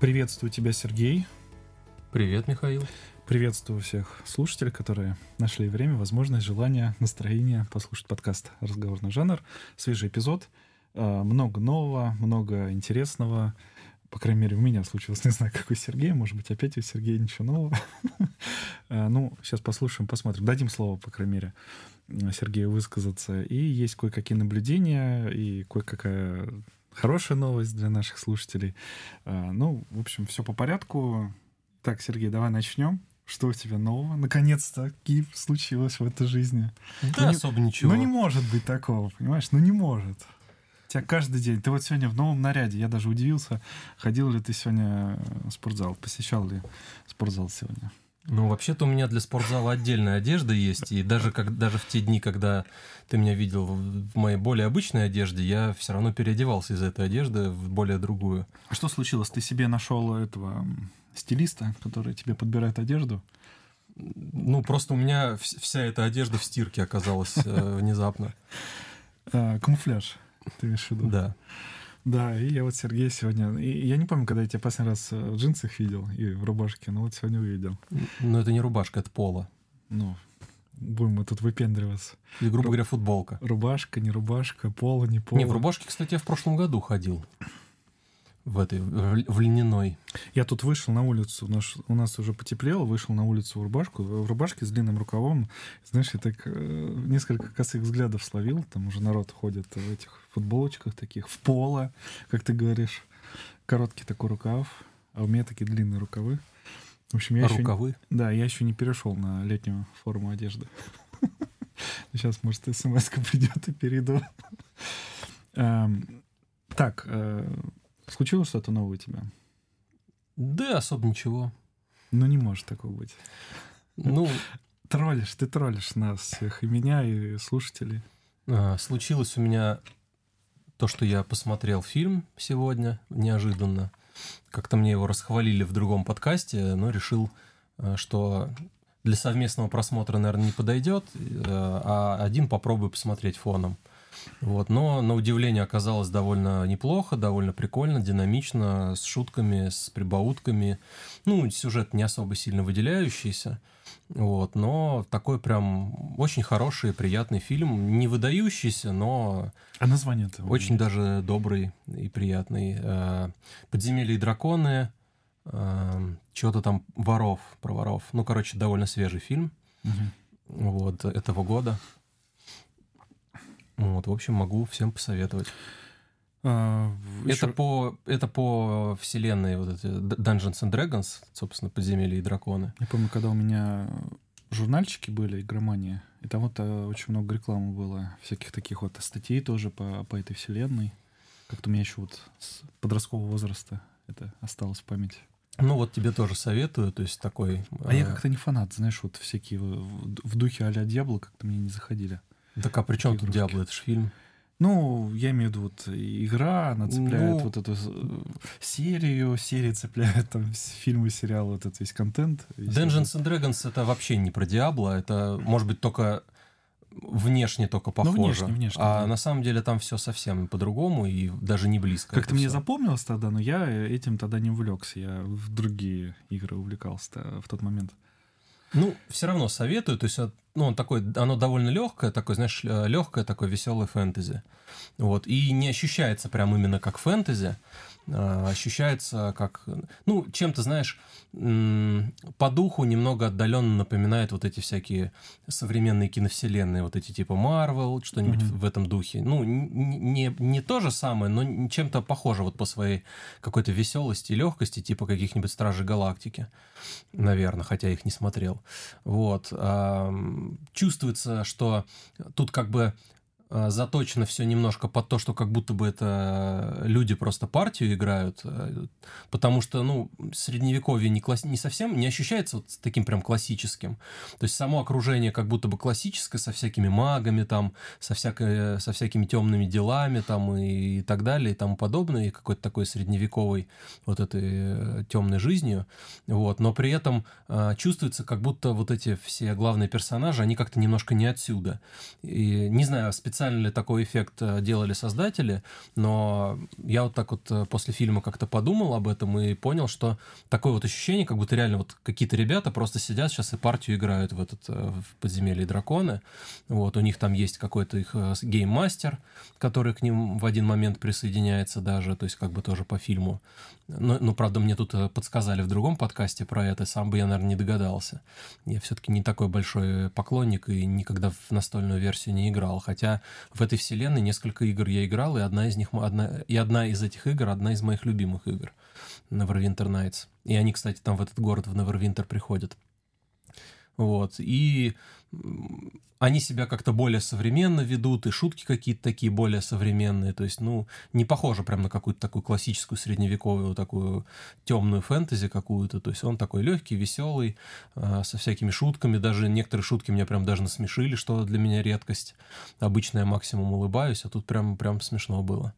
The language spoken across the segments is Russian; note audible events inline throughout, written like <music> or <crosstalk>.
Приветствую тебя, Сергей. Привет, Михаил. Приветствую всех слушателей, которые нашли время, возможность, желание, настроение послушать подкаст «Разговорный жанр». Свежий эпизод. А, много нового, много интересного. По крайней мере, у меня случилось. <laughs> Не знаю, как у Сергея. Может быть, опять у Сергея ничего нового. <laughs> А, ну, сейчас послушаем, посмотрим. Дадим слово, по крайней мере, Сергею высказаться. И есть кое-какие наблюдения, и кое-какая хорошая новость для наших слушателей. А, ну, в общем, все по порядку. Так, Сергей, давай начнем. Что у тебя нового? Наконец-то КИП случилось в этой жизни. Да, ну, особо не, ничего. Ну не может быть такого, понимаешь? Ну не может. У тебя каждый день. Ты вот сегодня в новом наряде. Я даже удивился, ходил ли ты сегодня в спортзал, посещал ли спортзал сегодня. Ну, вообще-то у меня для спортзала отдельная одежда есть, и даже, как, даже в те дни, когда ты меня видел в моей более обычной одежде, я все равно переодевался из этой одежды в более другую. А что случилось? Ты себе нашел этого стилиста, который тебе подбирает одежду? Ну, просто у меня вся эта одежда в стирке оказалась э, внезапно. А, <laughs> камуфляж, ты имеешь в виду? Да. Да, и я вот Сергей сегодня... И я не помню, когда я тебя последний раз в джинсах видел и в рубашке, но вот сегодня увидел. Ну, это не рубашка, это поло. Ну, будем мы тут выпендриваться. И, грубо Ру... говоря, футболка. Рубашка, не рубашка, поло, не поло. Не, в рубашке, кстати, я в прошлом году ходил в этой в льняной. Я тут вышел на улицу, у нас, у нас уже потеплело, вышел на улицу в рубашку, в рубашке с длинным рукавом. Знаешь, я так э, несколько косых взглядов словил, там уже народ ходит в этих футболочках таких, в поло, как ты говоришь, короткий такой рукав, а у меня такие длинные рукавы. В общем, я а еще рукавы? Не, да, я еще не перешел на летнюю форму одежды. <laughs> Сейчас, может, смс придет и перейду. Эм, так, э, Случилось что-то новое у тебя? Да, особо ничего. Ну, не может такого быть. Ну... Троллишь, ты троллишь нас всех, и меня, и слушателей. А, случилось у меня то, что я посмотрел фильм сегодня неожиданно. Как-то мне его расхвалили в другом подкасте, но решил, а, что для совместного просмотра, наверное, не подойдет, а один попробую посмотреть фоном. Вот, но на удивление оказалось довольно неплохо, довольно прикольно, динамично, с шутками, с прибаутками. Ну, сюжет не особо сильно выделяющийся. Вот, но такой прям очень хороший, приятный фильм, не выдающийся, но... А название это? Очень даже добрый и приятный. Э, «Подземелье и драконы», э, чего-то там воров, про воров. Ну, короче, довольно свежий фильм. Угу. Вот, этого года. Вот, в общем, могу всем посоветовать. А, это, еще... по, это по вселенной вот эти Dungeons and Dragons, собственно, подземелья и драконы. Я помню, когда у меня журнальчики были, игромания, и там вот э, очень много рекламы было, всяких таких вот статей тоже по, по этой вселенной. Как-то у меня еще вот с подросткового возраста это осталось в памяти. Ну вот тебе тоже советую, то есть такой... А э... я как-то не фанат, знаешь, вот всякие в, духе а-ля Дьябло как-то мне не заходили. Так а при чем тут Диабло? Это же фильм. Ну, я имею в виду, вот игра, она цепляет ну, вот эту серию, серии цепляет там фильмы, сериалы, вот этот весь контент. Dungeons and Dragons это вообще не про Диабло, это может быть только внешне только похоже. Ну, внешне, внешне. А да. на самом деле там все совсем по-другому и даже не близко. Как-то мне запомнилось тогда, но я этим тогда не увлекся. Я в другие игры увлекался в тот момент. Ну, все равно советую. То есть, ну, он такой, оно довольно легкое, такое, знаешь, легкое, такое веселое фэнтези. Вот. И не ощущается прям именно как фэнтези. А, ощущается как, ну, чем-то, знаешь, по духу немного отдаленно напоминает вот эти всякие современные киновселенные, вот эти типа Марвел, что-нибудь mm-hmm. в этом духе. Ну, не, не то же самое, но чем-то похоже вот по своей какой-то веселости и легкости, типа каких-нибудь Стражей Галактики, наверное, хотя их не смотрел. Вот. Чувствуется, что тут как бы заточено все немножко под то, что как будто бы это люди просто партию играют, э, потому что, ну, средневековье не, класс... не совсем, не ощущается вот таким прям классическим. То есть само окружение как будто бы классическое, со всякими магами там, со, всякой, со всякими темными делами там и, и так далее и тому подобное, и какой-то такой средневековой вот этой э, темной жизнью, вот, но при этом э, чувствуется, как будто вот эти все главные персонажи, они как-то немножко не отсюда. И не знаю, специально специально ли такой эффект э, делали создатели, но я вот так вот э, после фильма как-то подумал об этом и понял, что такое вот ощущение, как будто реально вот какие-то ребята просто сидят сейчас и партию играют в этот э, в подземелье драконы. Вот, у них там есть какой-то их гейммастер, который к ним в один момент присоединяется даже, то есть как бы тоже по фильму. Но, но правда, мне тут подсказали в другом подкасте про это, сам бы я, наверное, не догадался. Я все-таки не такой большой поклонник и никогда в настольную версию не играл. Хотя в этой вселенной несколько игр я играл, и одна из них одна, и одна из этих игр одна из моих любимых игр. Neverwinter Nights. И они, кстати, там в этот город в Neverwinter приходят. Вот. И они себя как-то более современно ведут, и шутки какие-то такие более современные. То есть, ну, не похоже прям на какую-то такую классическую средневековую такую темную фэнтези какую-то. То есть он такой легкий, веселый, э, со всякими шутками. Даже некоторые шутки меня прям даже насмешили, что для меня редкость. Обычно я максимум улыбаюсь, а тут прям, прям смешно было.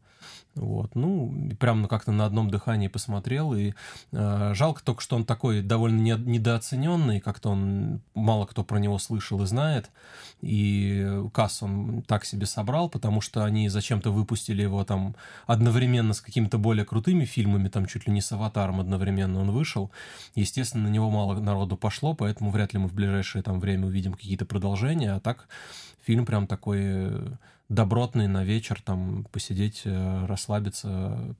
Вот, ну, прям как-то на одном дыхании посмотрел, и э, жалко только, что он такой довольно не, недооцененный, как-то он, мало кто про него слышал и знает, и касс он так себе собрал, потому что они зачем-то выпустили его там одновременно с какими-то более крутыми фильмами, там чуть ли не с «Аватаром» одновременно он вышел, естественно, на него мало народу пошло, поэтому вряд ли мы в ближайшее там время увидим какие-то продолжения, а так фильм прям такой добротный на вечер, там, посидеть, э, расслабиться,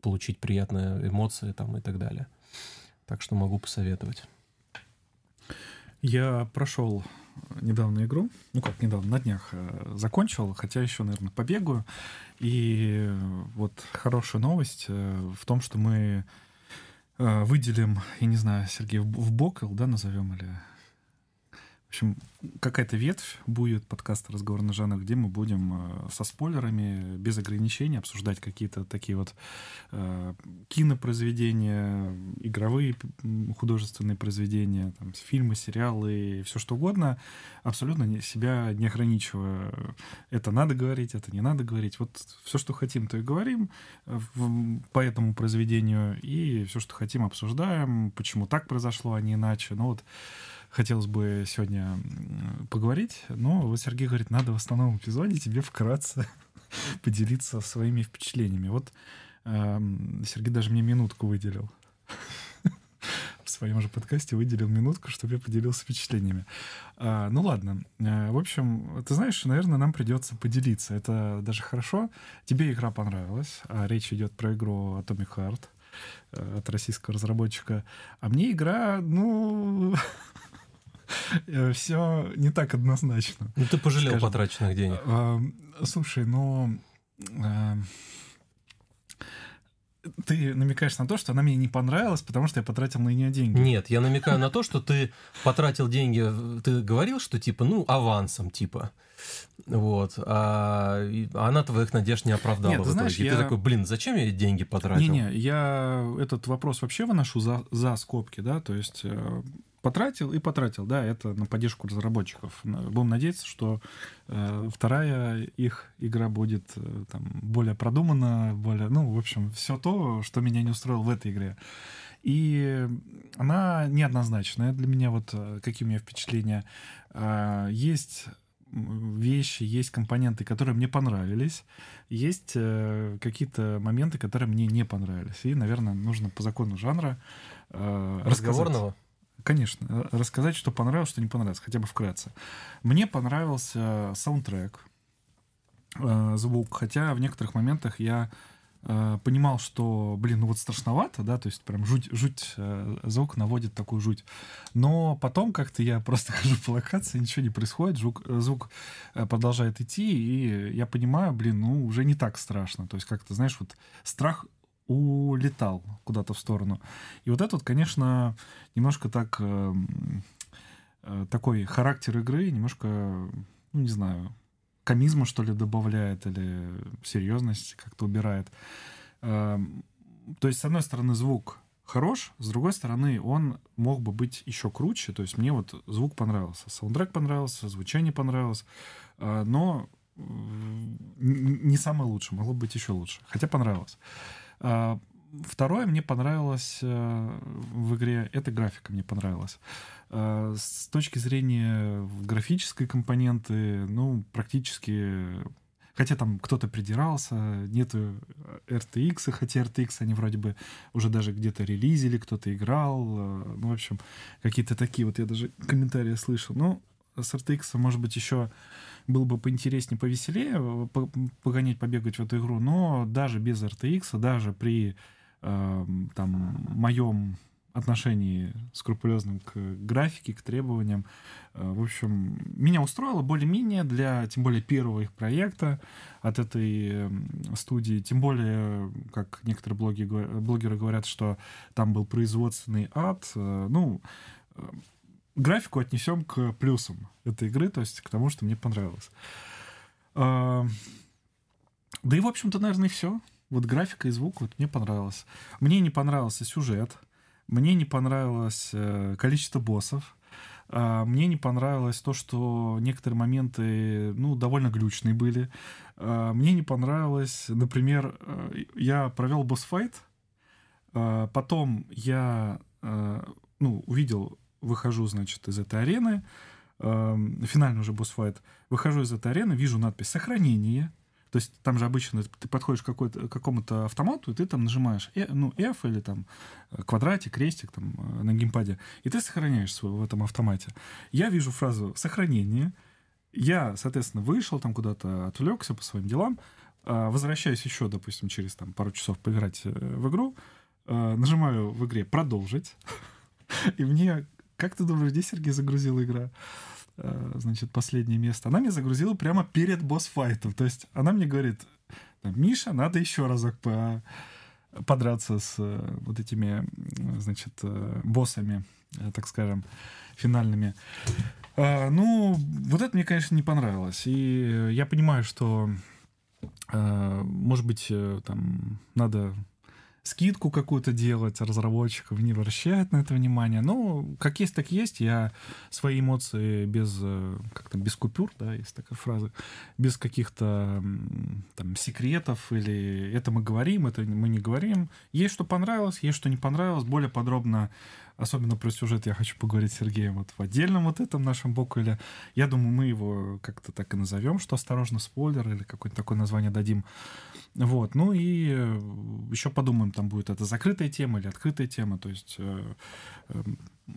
получить приятные эмоции там и так далее. Так что могу посоветовать. Я прошел недавно игру, ну как недавно, на днях э, закончил, хотя еще, наверное, побегаю. И вот хорошая новость э, в том, что мы выделим, я не знаю, Сергей, в Бокл, да, назовем или в общем, какая-то ветвь будет подкаста «Разговор на жанр», где мы будем э, со спойлерами, без ограничений обсуждать какие-то такие вот э, кинопроизведения, игровые художественные произведения, там, фильмы, сериалы, все что угодно, абсолютно себя не ограничивая. Это надо говорить, это не надо говорить. Вот все, что хотим, то и говорим э, в, по этому произведению, и все, что хотим, обсуждаем, почему так произошло, а не иначе. Ну вот хотелось бы сегодня поговорить, но вот Сергей говорит, надо в основном эпизоде тебе вкратце <laughs> поделиться своими впечатлениями. Вот э, Сергей даже мне минутку выделил. <laughs> В своем же подкасте выделил минутку, чтобы я поделился впечатлениями. А, ну ладно. А, в общем, ты знаешь, наверное, нам придется поделиться. Это даже хорошо. Тебе игра понравилась. А речь идет про игру Atomic Heart э, от российского разработчика. А мне игра, ну, Э, <laughs> все не так однозначно. Ну, ты пожалел скажем. потраченных денег. А, слушай, ну... Ты намекаешь на то, что она мне не понравилась, потому что я потратил на нее деньги. Нет, я намекаю на то, что ты потратил деньги, ты говорил, что типа, ну, авансом, типа. Вот. А она твоих надежд не оправдала Нет, в итоге. Знаешь, я... ты такой, блин, зачем я деньги потратил? Не-не, я этот вопрос вообще выношу за, за скобки, да, то есть э, потратил и потратил, да, это на поддержку разработчиков. Будем надеяться, что э, вторая их игра будет э, там более продумана, более, ну, в общем, все то, что меня не устроило в этой игре. И она неоднозначная для меня, вот э, какие у меня впечатления. Э, есть вещи, есть компоненты, которые мне понравились, есть э, какие-то моменты, которые мне не понравились. И, наверное, нужно по закону жанра э, разговорного. Рассказать. Конечно, э, рассказать, что понравилось, что не понравилось, хотя бы вкратце. Мне понравился саундтрек, э, звук, хотя в некоторых моментах я э, понимал, что, блин, ну вот страшновато, да, то есть прям жуть, жуть, звук наводит такую жуть. Но потом как-то я просто <laughs> хожу по локации, ничего не происходит, звук, звук продолжает идти, и я понимаю, блин, ну уже не так страшно. То есть как-то, знаешь, вот страх улетал куда-то в сторону. И вот этот, конечно, немножко так э, э, такой характер игры, немножко, ну не знаю, комизма что ли добавляет или серьезность как-то убирает. Э, то есть, с одной стороны, звук хорош, с другой стороны, он мог бы быть еще круче. То есть мне вот звук понравился, саундтрек понравился, звучание понравилось, э, но не самое лучшее, могло быть еще лучше. Хотя понравилось. Второе мне понравилось э, в игре, это графика мне понравилась. А, с точки зрения графической компоненты, ну, практически Хотя там кто-то придирался, нету RTX, хотя RTX они вроде бы уже даже где-то релизили, кто-то играл. Э, ну, в общем, какие-то такие вот я даже комментарии слышал. Ну, с RTX, может быть, еще было бы поинтереснее, повеселее э, погонять, побегать в эту игру, но даже без RTX, даже при э, там моем отношении скрупулезным к графике, к требованиям. Э, в общем, меня устроило более-менее для, тем более, первого их проекта от этой эм, студии. Тем более, как некоторые блоги, блогеры говорят, что там был производственный ад. Э, ну, э, графику отнесем к плюсам этой игры, то есть к тому, что мне понравилось. Да и, в общем-то, наверное, все. Вот графика и звук вот мне понравилось. Мне не понравился сюжет. Мне не понравилось э, количество боссов. Э, мне не понравилось то, что некоторые моменты, ну, довольно глючные были. Э, мне не понравилось, например, э, я провел босс-файт, э, потом я, э, ну, увидел, выхожу, значит, из этой арены, э, финальный уже босс-файт, выхожу из этой арены, вижу надпись «Сохранение», то есть там же обычно ты подходишь к какому-то автомату, и ты там нажимаешь э, ну, F или там э, квадратик, крестик там э, на геймпаде, и ты сохраняешь свой в этом автомате. Я вижу фразу «сохранение», я, соответственно, вышел там куда-то, отвлекся по своим делам, возвращаюсь еще, допустим, через там пару часов поиграть в игру, нажимаю в игре «продолжить», <laughs> и мне, как ты думаешь, где Сергей загрузила игра? Э, значит, последнее место, она мне загрузила прямо перед босс-файтом. То есть она мне говорит, Миша, надо еще разок по подраться с э, вот этими, значит, э, боссами, так скажем, финальными. Ну, вот это мне, конечно, не понравилось. И я понимаю, что, может быть, там надо скидку какую-то делать разработчиков, не обращают на это внимание. Ну, как есть, так есть. Я свои эмоции без, э, как там, без купюр, да, есть такая фраза, без каких-то там секретов или это мы говорим, это мы не говорим. Есть что понравилось, есть что не понравилось. Более подробно особенно про сюжет я хочу поговорить с Сергеем вот в отдельном вот этом нашем бокале. Я думаю, мы его как-то так и назовем, что «Осторожно, спойлер» или какое-то такое название дадим. Вот, ну и э, еще подумаем, там будет это закрытая тема или открытая тема, то есть э, э,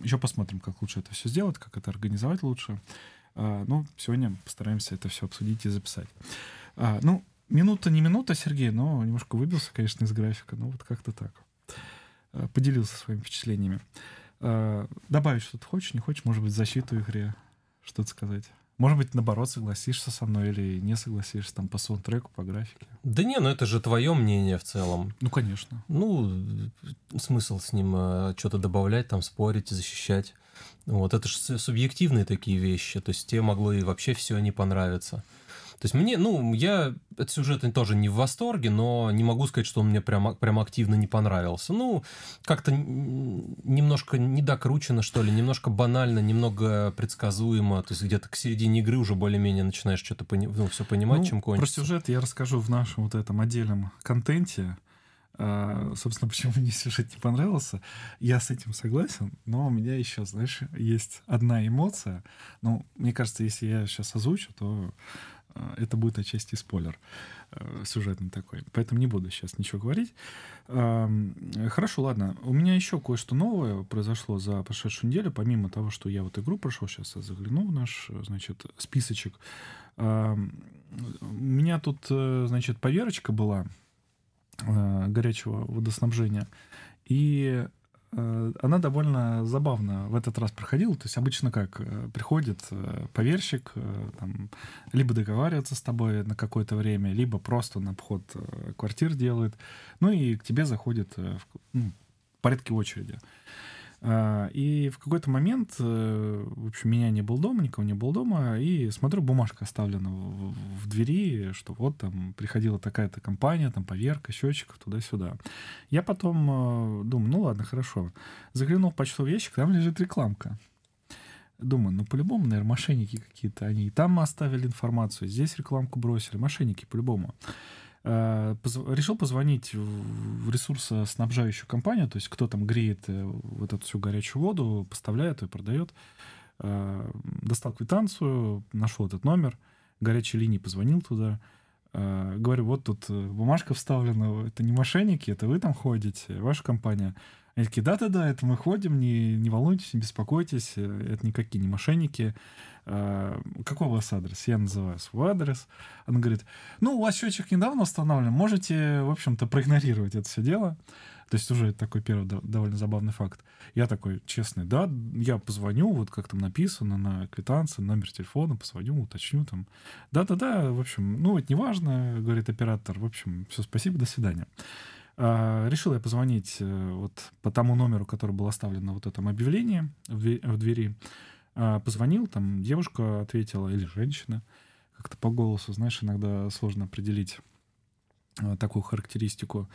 еще посмотрим, как лучше это все сделать, как это организовать лучше. Э, ну, сегодня постараемся это все обсудить и записать. Э, ну, минута не минута, Сергей, но немножко выбился, конечно, из графика, но вот как-то так. Э, поделился своими впечатлениями. Э, добавить что-то хочешь, не хочешь, может быть, защиту игре, что-то сказать? Может быть, наоборот, согласишься со мной или не согласишься там по саундтреку, по графике. Да не, ну это же твое мнение в целом. Ну, конечно. Ну, смысл с ним э, что-то добавлять, там спорить, защищать. Вот, это же субъективные такие вещи. То есть тебе могло и вообще все не понравиться. То есть мне, ну, я от сюжета тоже не в восторге, но не могу сказать, что он мне прям, прям активно не понравился. Ну, как-то немножко недокручено, что ли, немножко банально, немного предсказуемо. То есть где-то к середине игры уже более-менее начинаешь что-то пони- ну, все понимать, ну, чем кончится. Про сюжет я расскажу в нашем вот этом отдельном контенте. А, собственно, <laughs> почему мне сюжет не понравился, я с этим согласен, но у меня еще, знаешь, есть одна эмоция. Ну, мне кажется, если я сейчас озвучу, то это будет отчасти спойлер э, сюжетный такой. Поэтому не буду сейчас ничего говорить. Хорошо, ладно. У меня еще кое-что новое произошло за прошедшую неделю. Помимо того, что я вот игру прошел, сейчас я загляну в наш, значит, списочек. У меня тут, э, значит, поверочка была горячего водоснабжения. И Э, она довольно забавно в этот раз проходила. То есть обычно как? Э, приходит э, поверщик, там, либо договаривается с тобой на какое-то время, либо просто на обход квартир делает. Ну и к тебе заходит ну, в порядке очереди. И в какой-то момент, э, в общем, меня не было дома, никого не было дома, и смотрю, бумажка оставлена в, в двери, что вот там приходила такая-то компания, там поверка счетчиков туда-сюда. Я потом э, думаю, ну ладно, хорошо. Заглянул в почтовый ящик, там лежит рекламка. Думаю, ну по-любому, наверное, мошенники какие-то. Они и там оставили информацию, здесь рекламку бросили. Мошенники по-любому. Э, решил позвонить в ресурсоснабжающую компанию, то есть кто там греет э, вот эту всю горячую воду, поставляет и продает. Э, достал квитанцию, нашел этот номер, горячей линии позвонил туда. Говорю, вот тут бумажка вставлена, это не мошенники, это вы там ходите, ваша компания. Они такие, да-да-да, это мы ходим, не, не волнуйтесь, не беспокойтесь, э, это никакие не мошенники. Какой у вас адрес? Я называю свой адрес. Она говорит, ну, у вас счетчик недавно установлен, можете, в общем-то, проигнорировать это все дело. То есть уже такой первый довольно забавный факт. Я такой честный, да, я позвоню, вот как там написано на квитанции, номер телефона, позвоню, уточню там. Да-да-да, в общем, ну, это не важно, говорит оператор. В общем, все, спасибо, до свидания. А, решил я позвонить э, вот по тому номеру, который был оставлен на вот этом объявлении в двери. А, позвонил, там девушка ответила, или женщина, как-то по голосу, знаешь, иногда сложно определить э, такую характеристику.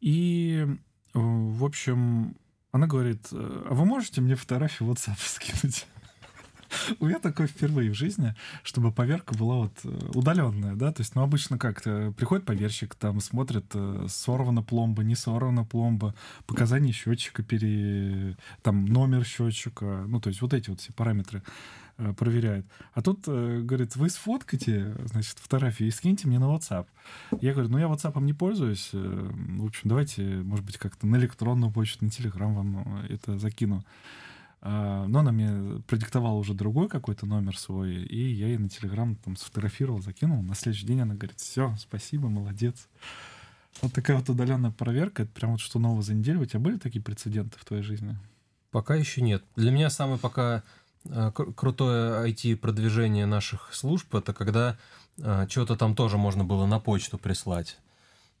И Э, в общем, она говорит, «Э, а вы можете мне фотографию WhatsApp скинуть? <laughs> У меня такое впервые в жизни, чтобы поверка была вот э, удаленная, да, то есть, ну, обычно как-то приходит поверщик, там смотрит, сорвана пломба, не сорвана пломба, показания счетчика, пере... там номер счетчика, ну, то есть вот эти вот все параметры. Э, проверяет. А тут, э, говорит, вы сфоткайте, значит, фотографии и скиньте мне на WhatsApp. Я говорю, ну я WhatsApp не пользуюсь. Э, в общем, давайте, может быть, как-то на электронную почту, на Telegram вам это закину. А, но она мне продиктовала уже другой какой-то номер свой, и я ей на Телеграм там сфотографировал, закинул. На следующий день она говорит, все, спасибо, молодец. Вот такая вот удаленная проверка, это прям вот что нового за неделю. У тебя были такие прецеденты в твоей жизни? Пока еще нет. Для меня самый пока Э, крутое IT-продвижение наших служб, это когда э, что-то там тоже можно было на почту прислать.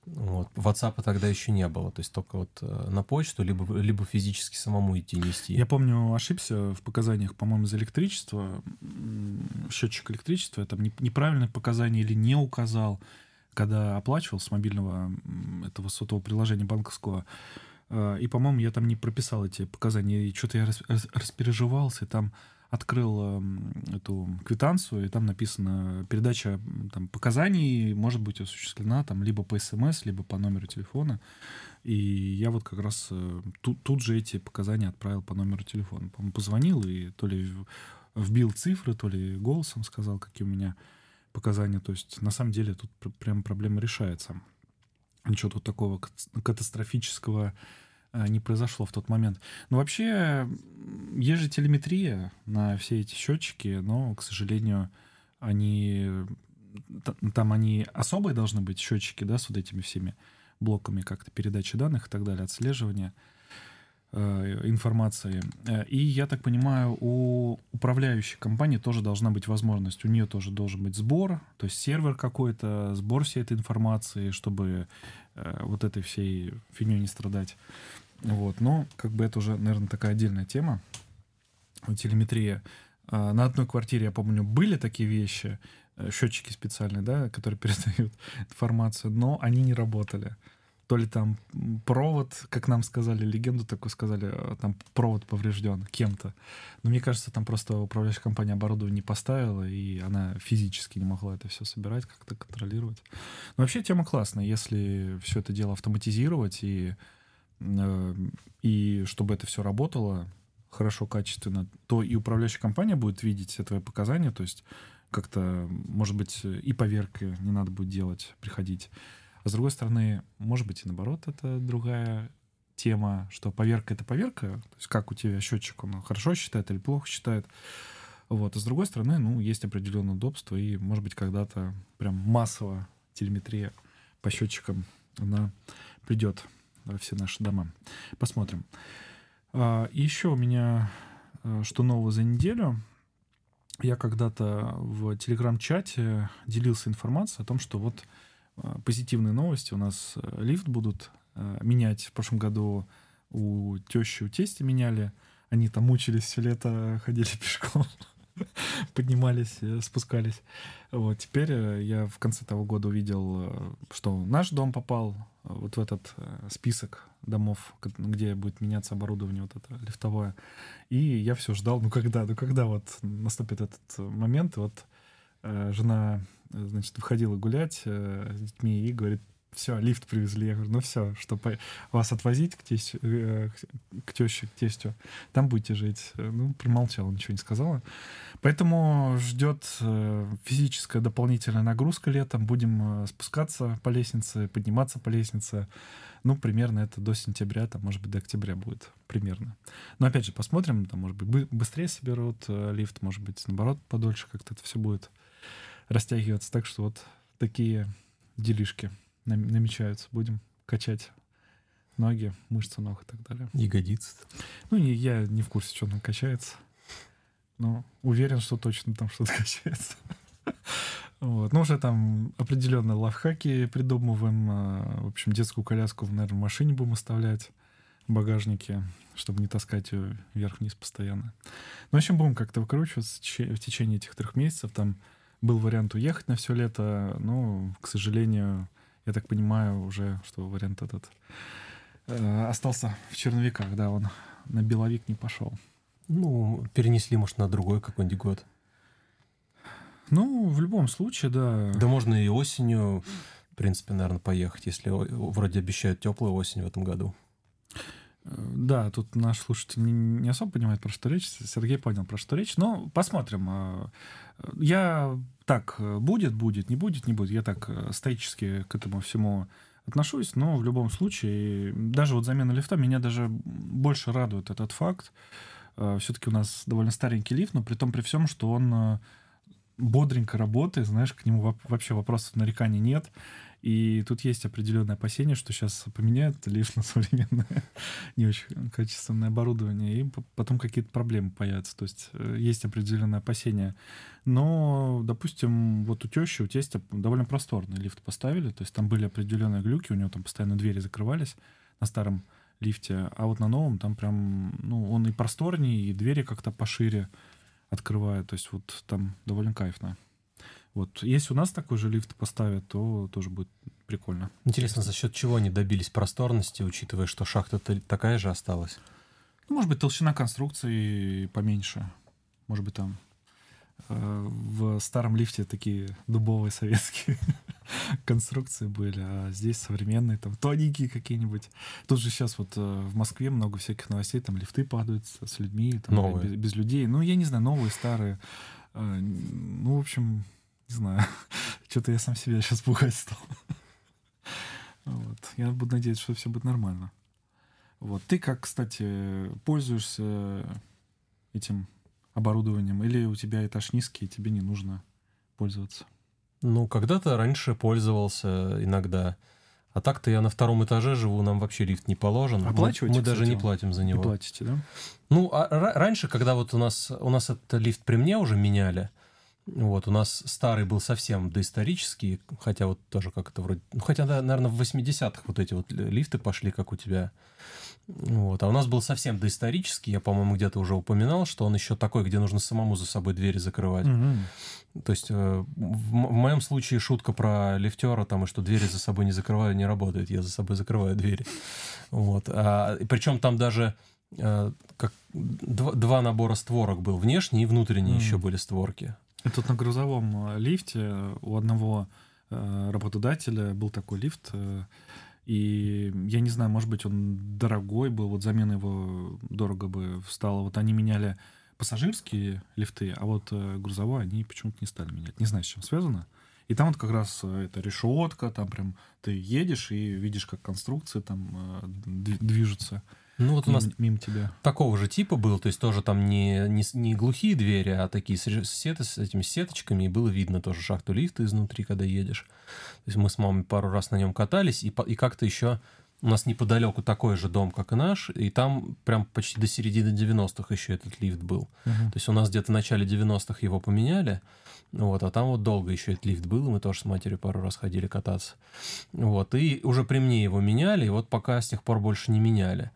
Вот. WhatsApp тогда еще не было, то есть только вот э, на почту, либо, либо физически самому идти нести. Я помню, ошибся в показаниях, по-моему, за электричество, счетчик электричества, я там неправильное показание или не указал, когда оплачивал с мобильного этого сотового приложения банковского. И, по-моему, я там не прописал эти показания, и что-то я распереживался, и там открыл э, эту квитанцию, и там написано, передача там, показаний может быть осуществлена там либо по СМС, либо по номеру телефона. И я вот как раз э, тут, тут же эти показания отправил по номеру телефона. По-моему, позвонил и то ли вбил цифры, то ли голосом сказал, какие у меня показания. То есть на самом деле тут прям проблема решается. Ничего тут такого катастрофического не произошло в тот момент. Но вообще есть же телеметрия на все эти счетчики, но, к сожалению, они там они особые должны быть счетчики, да, с вот этими всеми блоками как-то передачи данных и так далее, отслеживания э, информации. Э, и я так понимаю, у управляющей компании тоже должна быть возможность, у нее тоже должен быть сбор, то есть сервер какой-то, сбор всей этой информации, чтобы э, вот этой всей фигней не страдать. Вот, но как бы это уже, наверное, такая отдельная тема. Телеметрия. А, на одной квартире, я помню, были такие вещи, э, счетчики специальные, да, которые <laughs> передают информацию, но они не работали. То ли там провод, как нам сказали, легенду такую сказали, а, там провод поврежден кем-то. Но мне кажется, там просто управляющая компания оборудование не поставила, и она физически не могла это все собирать, как-то контролировать. Но вообще тема классная, если все это дело автоматизировать и Э, и чтобы это все работало хорошо, качественно, то и управляющая компания будет видеть все твои показания, то есть как-то, может быть, и поверка не надо будет делать, приходить. А с другой стороны, может быть, и наоборот, это другая тема, что поверка — это поверка, то есть как у тебя счетчик, он хорошо считает или плохо считает. Вот. А с другой стороны, ну, есть определенное удобство, и, может быть, когда-то прям массово телеметрия по счетчикам, она придет во все наши дома. Посмотрим. А, еще у меня э, что нового за неделю. Я когда-то в телеграм-чате делился информацией о том, что вот э, позитивные новости. У нас э, лифт будут менять. В прошлом году у тещи, у тести меняли. Они там мучились все лето, <laughs> ходили пешком. <laughs> поднимались, э, спускались. Вот теперь э, я в конце того года увидел, э, что наш дом попал вот в этот список домов, где будет меняться оборудование вот это лифтовое. И я все ждал, ну когда, ну когда вот наступит этот момент, вот жена, значит, выходила гулять с детьми и говорит, все, лифт привезли. Я говорю, ну все, что по... вас отвозить к, тестю, э, к теще, к тестю, там будете жить. Ну, промолчала, ничего не сказала. Поэтому ждет э, физическая дополнительная нагрузка летом. Будем э, спускаться по лестнице, подниматься по лестнице. Ну, примерно это до сентября, там, может быть, до октября будет примерно. Но опять же, посмотрим, там, может быть, быстрее соберут лифт, может быть, наоборот, подольше как-то это все будет растягиваться. Так что вот такие делишки намечаются. Будем качать ноги, мышцы ног и так далее. Ягодицы. Ну, не, я не в курсе, что там качается. Но уверен, что точно там что-то <laughs> качается. Вот. Ну, уже там определенно лайфхаки придумываем. А, в общем, детскую коляску, наверное, в машине будем оставлять в багажнике, чтобы не таскать ее вверх-вниз постоянно. Ну, в общем, будем как-то выкручиваться в течение этих трех месяцев. Там был вариант уехать на все лето, но, к сожалению, я так понимаю уже, что вариант этот э, остался в черновиках, да, он на беловик не пошел. Ну, перенесли, может, на другой какой-нибудь год. Ну, в любом случае, да. Да можно и осенью, в принципе, наверное, поехать, если вроде обещают теплую осень в этом году. Э, да, тут наш слушатель не, особо понимает, про что речь. Сергей понял, про что речь. Но посмотрим. Э, я так, э, будет, будет, не будет, не будет. Я так стоически к этому всему отношусь, но в любом случае, даже вот замена лифта меня даже больше радует этот факт. Все-таки у нас довольно старенький лифт, но при том, при всем, что он бодренько работает, знаешь, к нему вообще вопросов нареканий нет. И тут есть определенное опасение, что сейчас поменяют лишь на современное, <laughs> не очень качественное оборудование, и потом какие-то проблемы появятся. То есть э, есть определенное опасение. Но, допустим, вот у тещи, у тестя довольно просторный лифт поставили, то есть там были определенные глюки, у него там постоянно двери закрывались на старом лифте, а вот на новом там прям, ну, он и просторнее, и двери как-то пошире открывает, то есть вот там довольно кайфно. Вот. Если у нас такой же лифт поставят, то тоже будет прикольно. Интересно, за счет чего они добились просторности, учитывая, что шахта такая же осталась? Ну, может быть, толщина конструкции поменьше. Может быть, там э, в старом лифте такие дубовые советские <laughs> конструкции были, а здесь современные, там тоненькие какие-нибудь. Тут же сейчас вот э, в Москве много всяких новостей, там лифты падают с людьми, там, без, без людей. Ну, я не знаю, новые, старые. Э, ну, в общем, не знаю. <laughs> Что-то я сам себя сейчас пугать стал. <laughs> Вот. Я буду надеяться, что все будет нормально. Вот. Ты как, кстати, пользуешься этим оборудованием? Или у тебя этаж низкий, и тебе не нужно пользоваться? Ну, когда-то раньше пользовался иногда. А так-то я на втором этаже живу, нам вообще лифт не положен. Оплачиваете, мы, мы даже не платим за него. Не платите, да? Ну, а раньше, когда вот у нас, у нас этот лифт при мне уже меняли, вот, у нас старый был совсем доисторический, хотя вот тоже как это вроде... Ну, хотя, да, наверное, в 80-х вот эти вот лифты пошли, как у тебя. Вот, а у нас был совсем доисторический, я, по-моему, где-то уже упоминал, что он еще такой, где нужно самому за собой двери закрывать. Угу. То есть э, в, в моем случае шутка про лифтера, там, и что двери за собой не закрываю, не работает. Я за собой закрываю двери. Вот. А, причем там даже э, как два, два набора створок был, внешний и внутренний mm. еще были створки. Тут на грузовом э, лифте у одного э, работодателя был такой лифт, э, и я не знаю, может быть, он дорогой был, вот замена его дорого бы встала. Вот они меняли пассажирские лифты, а вот грузовой они почему-то не стали менять. Не знаю, с чем связано. И там вот как раз эта решетка, там прям ты едешь и видишь, как конструкции там движутся. Ну вот у нас мимо тебя. Такого же типа был, то есть тоже там не, не, не глухие двери, а такие сеты с этими сеточками, и было видно тоже шахту лифта изнутри, когда едешь. То есть мы с мамой пару раз на нем катались, и, и как-то еще у нас неподалеку такой же дом, как и наш, и там прям почти до середины 90-х еще этот лифт был. Uh-huh. То есть у нас где-то в начале 90-х его поменяли, вот, а там вот долго еще этот лифт был, и мы тоже с матерью пару раз ходили кататься. Вот, и уже при мне его меняли, и вот пока с тех пор больше не меняли.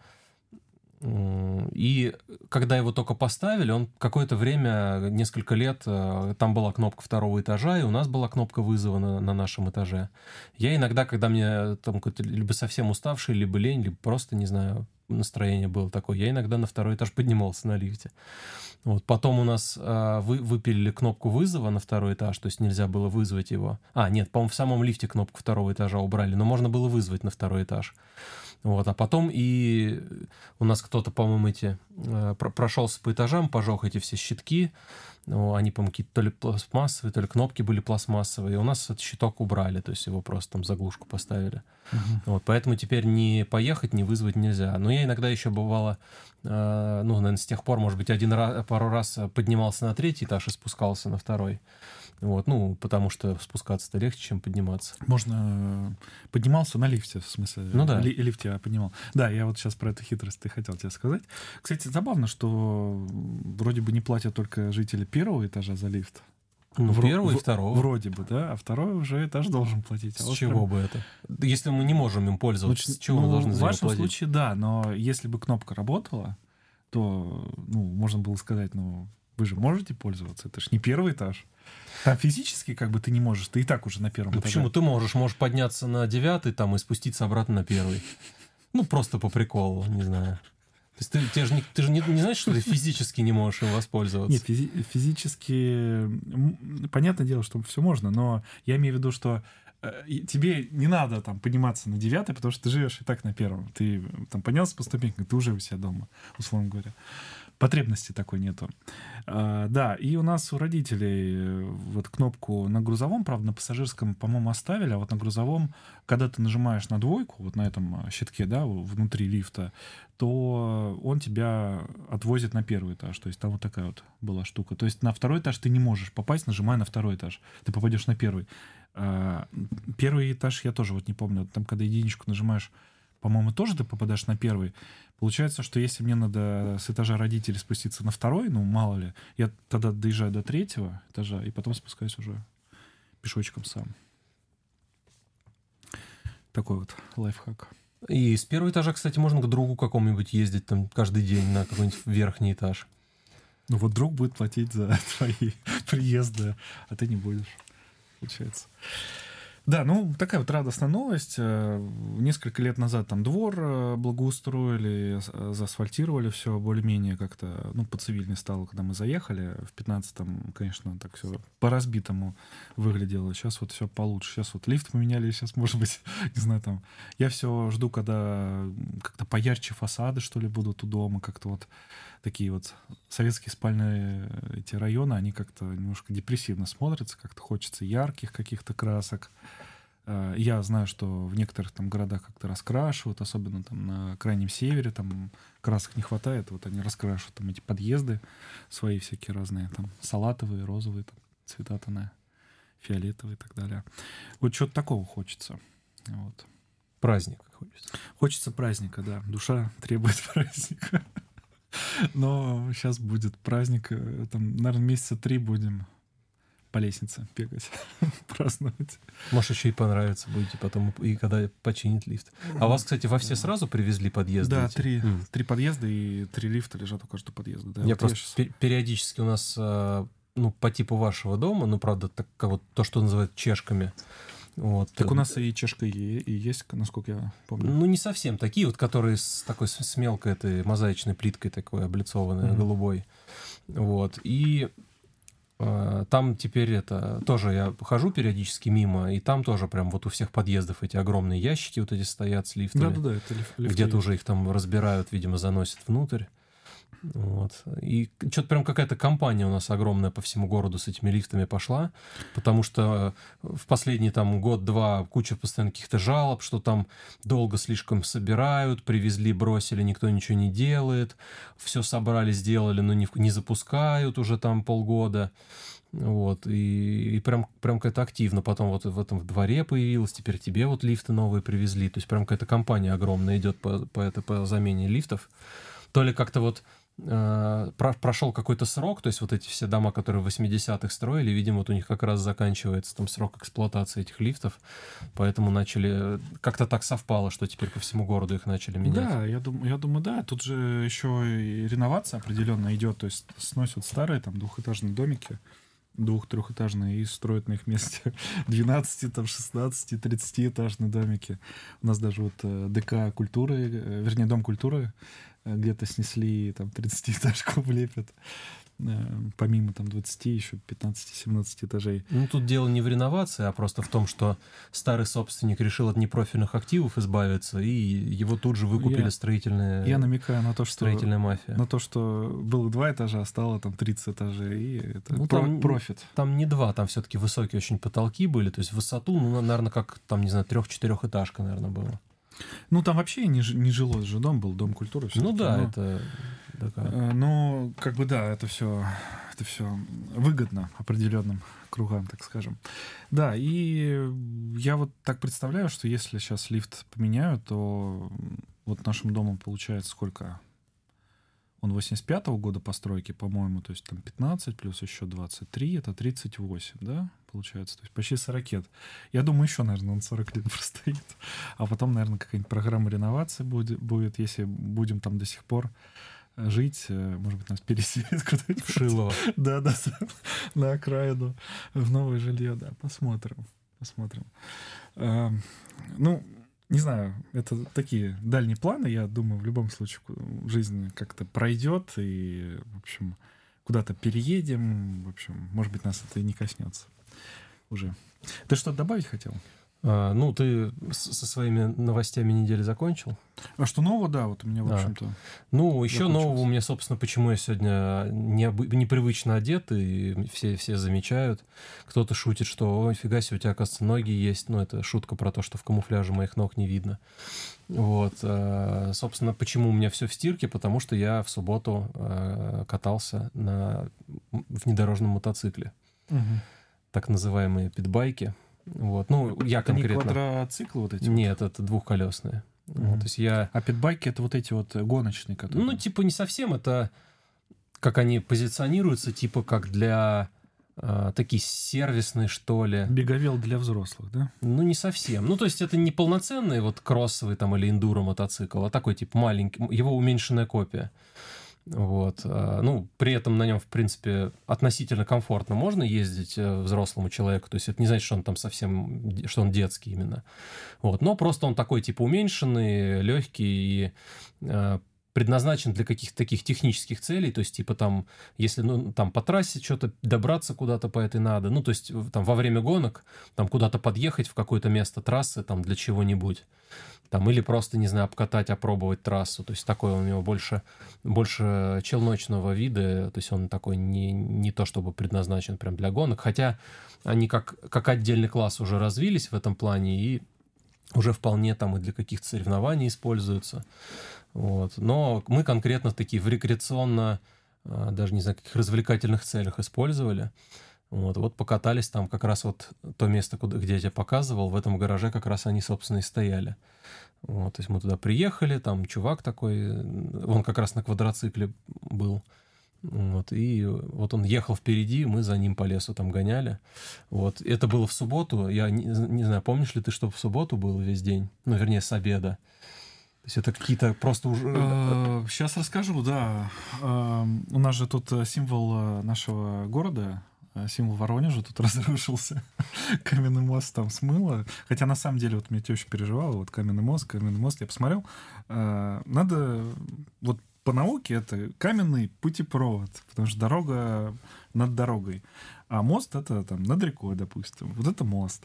И когда его только поставили, он какое-то время, несколько лет, э, там была кнопка второго этажа, и у нас была кнопка вызова на, на нашем этаже. Я иногда, когда мне там либо совсем уставший, либо лень, либо просто, не знаю, настроение было такое, я иногда на второй этаж поднимался на лифте. Вот. Потом у нас э, вы, выпилили кнопку вызова на второй этаж, то есть нельзя было вызвать его. А, нет, по-моему, в самом лифте кнопку второго этажа убрали, но можно было вызвать на второй этаж. Вот, а потом и у нас кто-то, по-моему, эти э, прошелся по этажам, пожег эти все щитки. Ну, они, по-моему, какие-то то ли пластмассовые, то ли кнопки были пластмассовые. И у нас этот щиток убрали, то есть его просто там заглушку поставили. Uh-huh. Вот, поэтому теперь не поехать, не вызвать нельзя. Но я иногда еще бывало, э, ну, наверное, с тех пор, может быть, один раз, пару раз поднимался на третий этаж и спускался на второй. Вот, ну, потому что спускаться-то легче, чем подниматься. Можно... Э, поднимался на лифте, в смысле. Ну да. Ли, лифт я поднимал. Да, я вот сейчас про эту хитрость ты хотел тебе сказать. Кстати, забавно, что вроде бы не платят только жители первого этажа за лифт. Ну, в, первого и второго. Вроде бы, да, а второй уже этаж должен платить. А с вот чего прям... бы это? Если мы не можем им пользоваться, ну, с чего ну, мы должны за В вашем платить? случае, да, но если бы кнопка работала, то, ну, можно было сказать, ну, вы же можете пользоваться, это же не первый этаж. Там физически как бы ты не можешь, ты и так уже на первом ну, этаже. Почему ты можешь? Можешь подняться на девятый там и спуститься обратно на первый. Ну, просто по приколу, не знаю. То есть ты, ты же, не, ты же не, не знаешь, что ты физически не можешь им воспользоваться? Нет, физи- физически... Понятное дело, что все можно, но я имею в виду, что э, тебе не надо там подниматься на девятый, потому что ты живешь и так на первом. Ты там поднялся по ступенькам, ты уже у себя дома, условно говоря потребности такой нету. А, да, и у нас у родителей э, вот кнопку на грузовом, правда, на пассажирском, по-моему, оставили, а вот на грузовом, когда ты нажимаешь на двойку, вот на этом э, щитке, да, внутри лифта, то он тебя отвозит на первый этаж. То есть там вот такая вот была штука. То есть на второй этаж ты не можешь попасть, нажимая на второй этаж. Ты попадешь на первый. А, первый этаж я тоже вот не помню. Там, когда единичку нажимаешь, по-моему, тоже ты попадаешь на первый. Получается, что если мне надо с этажа родителей спуститься на второй, ну, мало ли, я тогда доезжаю до третьего этажа и потом спускаюсь уже пешочком сам. Такой вот лайфхак. И с первого этажа, кстати, можно к другу какому-нибудь ездить там каждый день на какой-нибудь верхний этаж. Ну вот друг будет платить за <laughs> твои приезды, а ты не будешь, получается. Да, ну такая вот радостная новость. Э, несколько лет назад там двор э, благоустроили, э, заасфальтировали все более-менее как-то, ну, по цивильной стало, когда мы заехали. В 15-м, конечно, так все по-разбитому выглядело. Сейчас вот все получше. Сейчас вот лифт поменяли, сейчас, может быть, <laughs> не знаю, там... Я все жду, когда как-то поярче фасады, что ли, будут у дома, как-то вот такие вот советские спальные эти районы, они как-то немножко депрессивно смотрятся, как-то хочется ярких каких-то красок. А, я знаю, что в некоторых там городах как-то раскрашивают, особенно там на крайнем севере, там красок не хватает, вот они раскрашивают там эти подъезды свои всякие разные, там салатовые, розовые там, цвета тона, фиолетовые и так далее. Вот что-то такого хочется. Вот. Праздник хочется. Хочется праздника, да. Душа <laughs> требует праздника. <laughs> Но сейчас будет праздник, э, там, наверное, месяца три будем по лестнице бегать, <laughs> праздновать. Может, еще и понравится будете потом, и когда починит лифт. А вас, кстати, во все сразу привезли подъезды? Да, три, mm. три подъезда и три лифта лежат у каждого подъезда. Да, я вот просто я сейчас... периодически у нас, а, ну, по типу вашего дома, ну, правда, так, вот то, что называют чешками, вот. Так у нас и чешка и, и есть, насколько я помню. Ну, не совсем такие вот, которые с такой с мелкой этой мозаичной плиткой такой облицованной, mm-hmm. голубой. Вот. И там теперь это... Тоже я хожу периодически мимо, и там тоже прям вот у всех подъездов эти огромные ящики вот эти стоят с лифтами. Да-да-да, это лиф, Где-то уже их там разбирают, видимо, заносят внутрь. Вот. И что-то прям какая-то компания у нас огромная по всему городу с этими лифтами пошла, потому что в последний там год-два куча постоянно каких-то жалоб, что там долго слишком собирают, привезли, бросили, никто ничего не делает, все собрали, сделали, но не, не запускают уже там полгода. Вот, и, и прям, прям какая-то активно потом вот в этом в дворе появилась, теперь тебе вот лифты новые привезли, то есть прям какая-то компания огромная идет по, по, это, по замене лифтов. То ли как-то вот э, прошел какой-то срок, то есть вот эти все дома, которые в 80-х строили, видимо, вот у них как раз заканчивается там срок эксплуатации этих лифтов, поэтому начали, как-то так совпало, что теперь по всему городу их начали менять. Да, я думаю, я думаю, да. Тут же еще и реновация определенно идет, то есть сносят старые там двухэтажные домики, двух-трехэтажные и строят на их месте <laughs> 12, там, 16, 30-этажные домики. У нас даже вот э, ДК культуры, э, вернее, Дом культуры э, где-то снесли, там, 30-этажку влепят. <laughs> Э, помимо там 20, еще 15-17 этажей. Ну, тут дело не в реновации, а просто в том, что старый собственник решил от непрофильных активов избавиться, и его тут же выкупили я, строительные... Я намекаю на то, что... Строительная мафия. На то, что было два этажа, а стало там 30 этажей, и это ну, про- там, профит. Там не два, там все-таки высокие очень потолки были, то есть высоту, ну, наверное, как там, не знаю, трех-четырехэтажка, наверное, было. Ну, там вообще не, не жилой же дом был, дом культуры. Ну да, но, это такая. Э, ну, как бы да, это все, это все выгодно определенным кругам, так скажем. Да, и я вот так представляю, что если сейчас лифт поменяют, то вот нашим домом получается сколько? Он 85-го года постройки, по-моему, то есть там 15 плюс еще 23, это 38, да, получается, то есть почти 40 лет. Я думаю, еще, наверное, он 40 лет <laughs> простоит. А потом, наверное, какая-нибудь программа реновации будет, будет если будем там до сих пор жить, э, может быть, нас переселят <laughs> куда-нибудь. В Шилово. Да, да, на окраину, в новое жилье, да, посмотрим, посмотрим. Ну, не знаю, это такие дальние планы, я думаю, в любом случае жизнь как-то пройдет, и, в общем, куда-то переедем, в общем, может быть, нас это и не коснется уже. Ты что-то добавить хотел? А, ну, ты со своими новостями недели закончил? А что нового, да, вот у меня, в общем-то. А. Ну, еще нового у меня, собственно, почему я сегодня не, непривычно одет, и все, все замечают. Кто-то шутит, что, ой, фига себе, у тебя, оказывается, ноги есть. Ну, это шутка про то, что в камуфляже моих ног не видно. Вот, а, собственно, почему у меня все в стирке? Потому что я в субботу а, катался на внедорожном мотоцикле. Угу. Так называемые питбайки. Вот. Ну, я это конкретно... не квадроциклы вот эти? Нет, вот? это двухколесные. Mm-hmm. Вот, то есть я... А питбайки это вот эти вот гоночные, которые... Ну, типа не совсем, это как они позиционируются, типа как для э, такие сервисные, что ли. Беговел для взрослых, да? Ну, не совсем. Ну, то есть это не полноценный вот кроссовый там или эндуро мотоцикл, а такой типа маленький, его уменьшенная копия. Вот. А, ну, при этом на нем, в принципе, относительно комфортно можно ездить э, взрослому человеку. То есть это не значит, что он там совсем, что он детский именно. Вот. Но просто он такой, типа, уменьшенный, легкий и э, предназначен для каких-то таких технических целей, то есть, типа, там, если, ну, там, по трассе что-то добраться куда-то по этой надо, ну, то есть, там, во время гонок, там, куда-то подъехать в какое-то место трассы, там, для чего-нибудь, там, или просто, не знаю, обкатать, опробовать трассу, то есть, такой у него больше, больше челночного вида, то есть, он такой не, не то чтобы предназначен прям для гонок, хотя они как, как отдельный класс уже развились в этом плане, и уже вполне там и для каких-то соревнований используются. Вот. Но мы конкретно такие в рекреационно, а, даже не знаю, каких развлекательных целях использовали. Вот, вот покатались там как раз вот то место, куда, где я тебе показывал, в этом гараже как раз они, собственно, и стояли. Вот, то есть мы туда приехали, там чувак такой, он как раз на квадроцикле был. Вот, и вот он ехал впереди, мы за ним по лесу там гоняли. Вот, это было в субботу, я не, не знаю, помнишь ли ты, что в субботу был весь день? Ну, вернее, с обеда есть это какие-то просто уже... Сейчас э, расскажу, да. Эм, у нас же тут э, символ э, нашего города, символ Воронежа тут <laughs> разрушился. каменный мост там смыло. Хотя на самом деле вот мне теща переживала, вот каменный мост, каменный мост. Я посмотрел. Надо вот по науке это каменный путепровод, потому что дорога над дорогой. А мост это там над рекой, допустим. Вот это мост.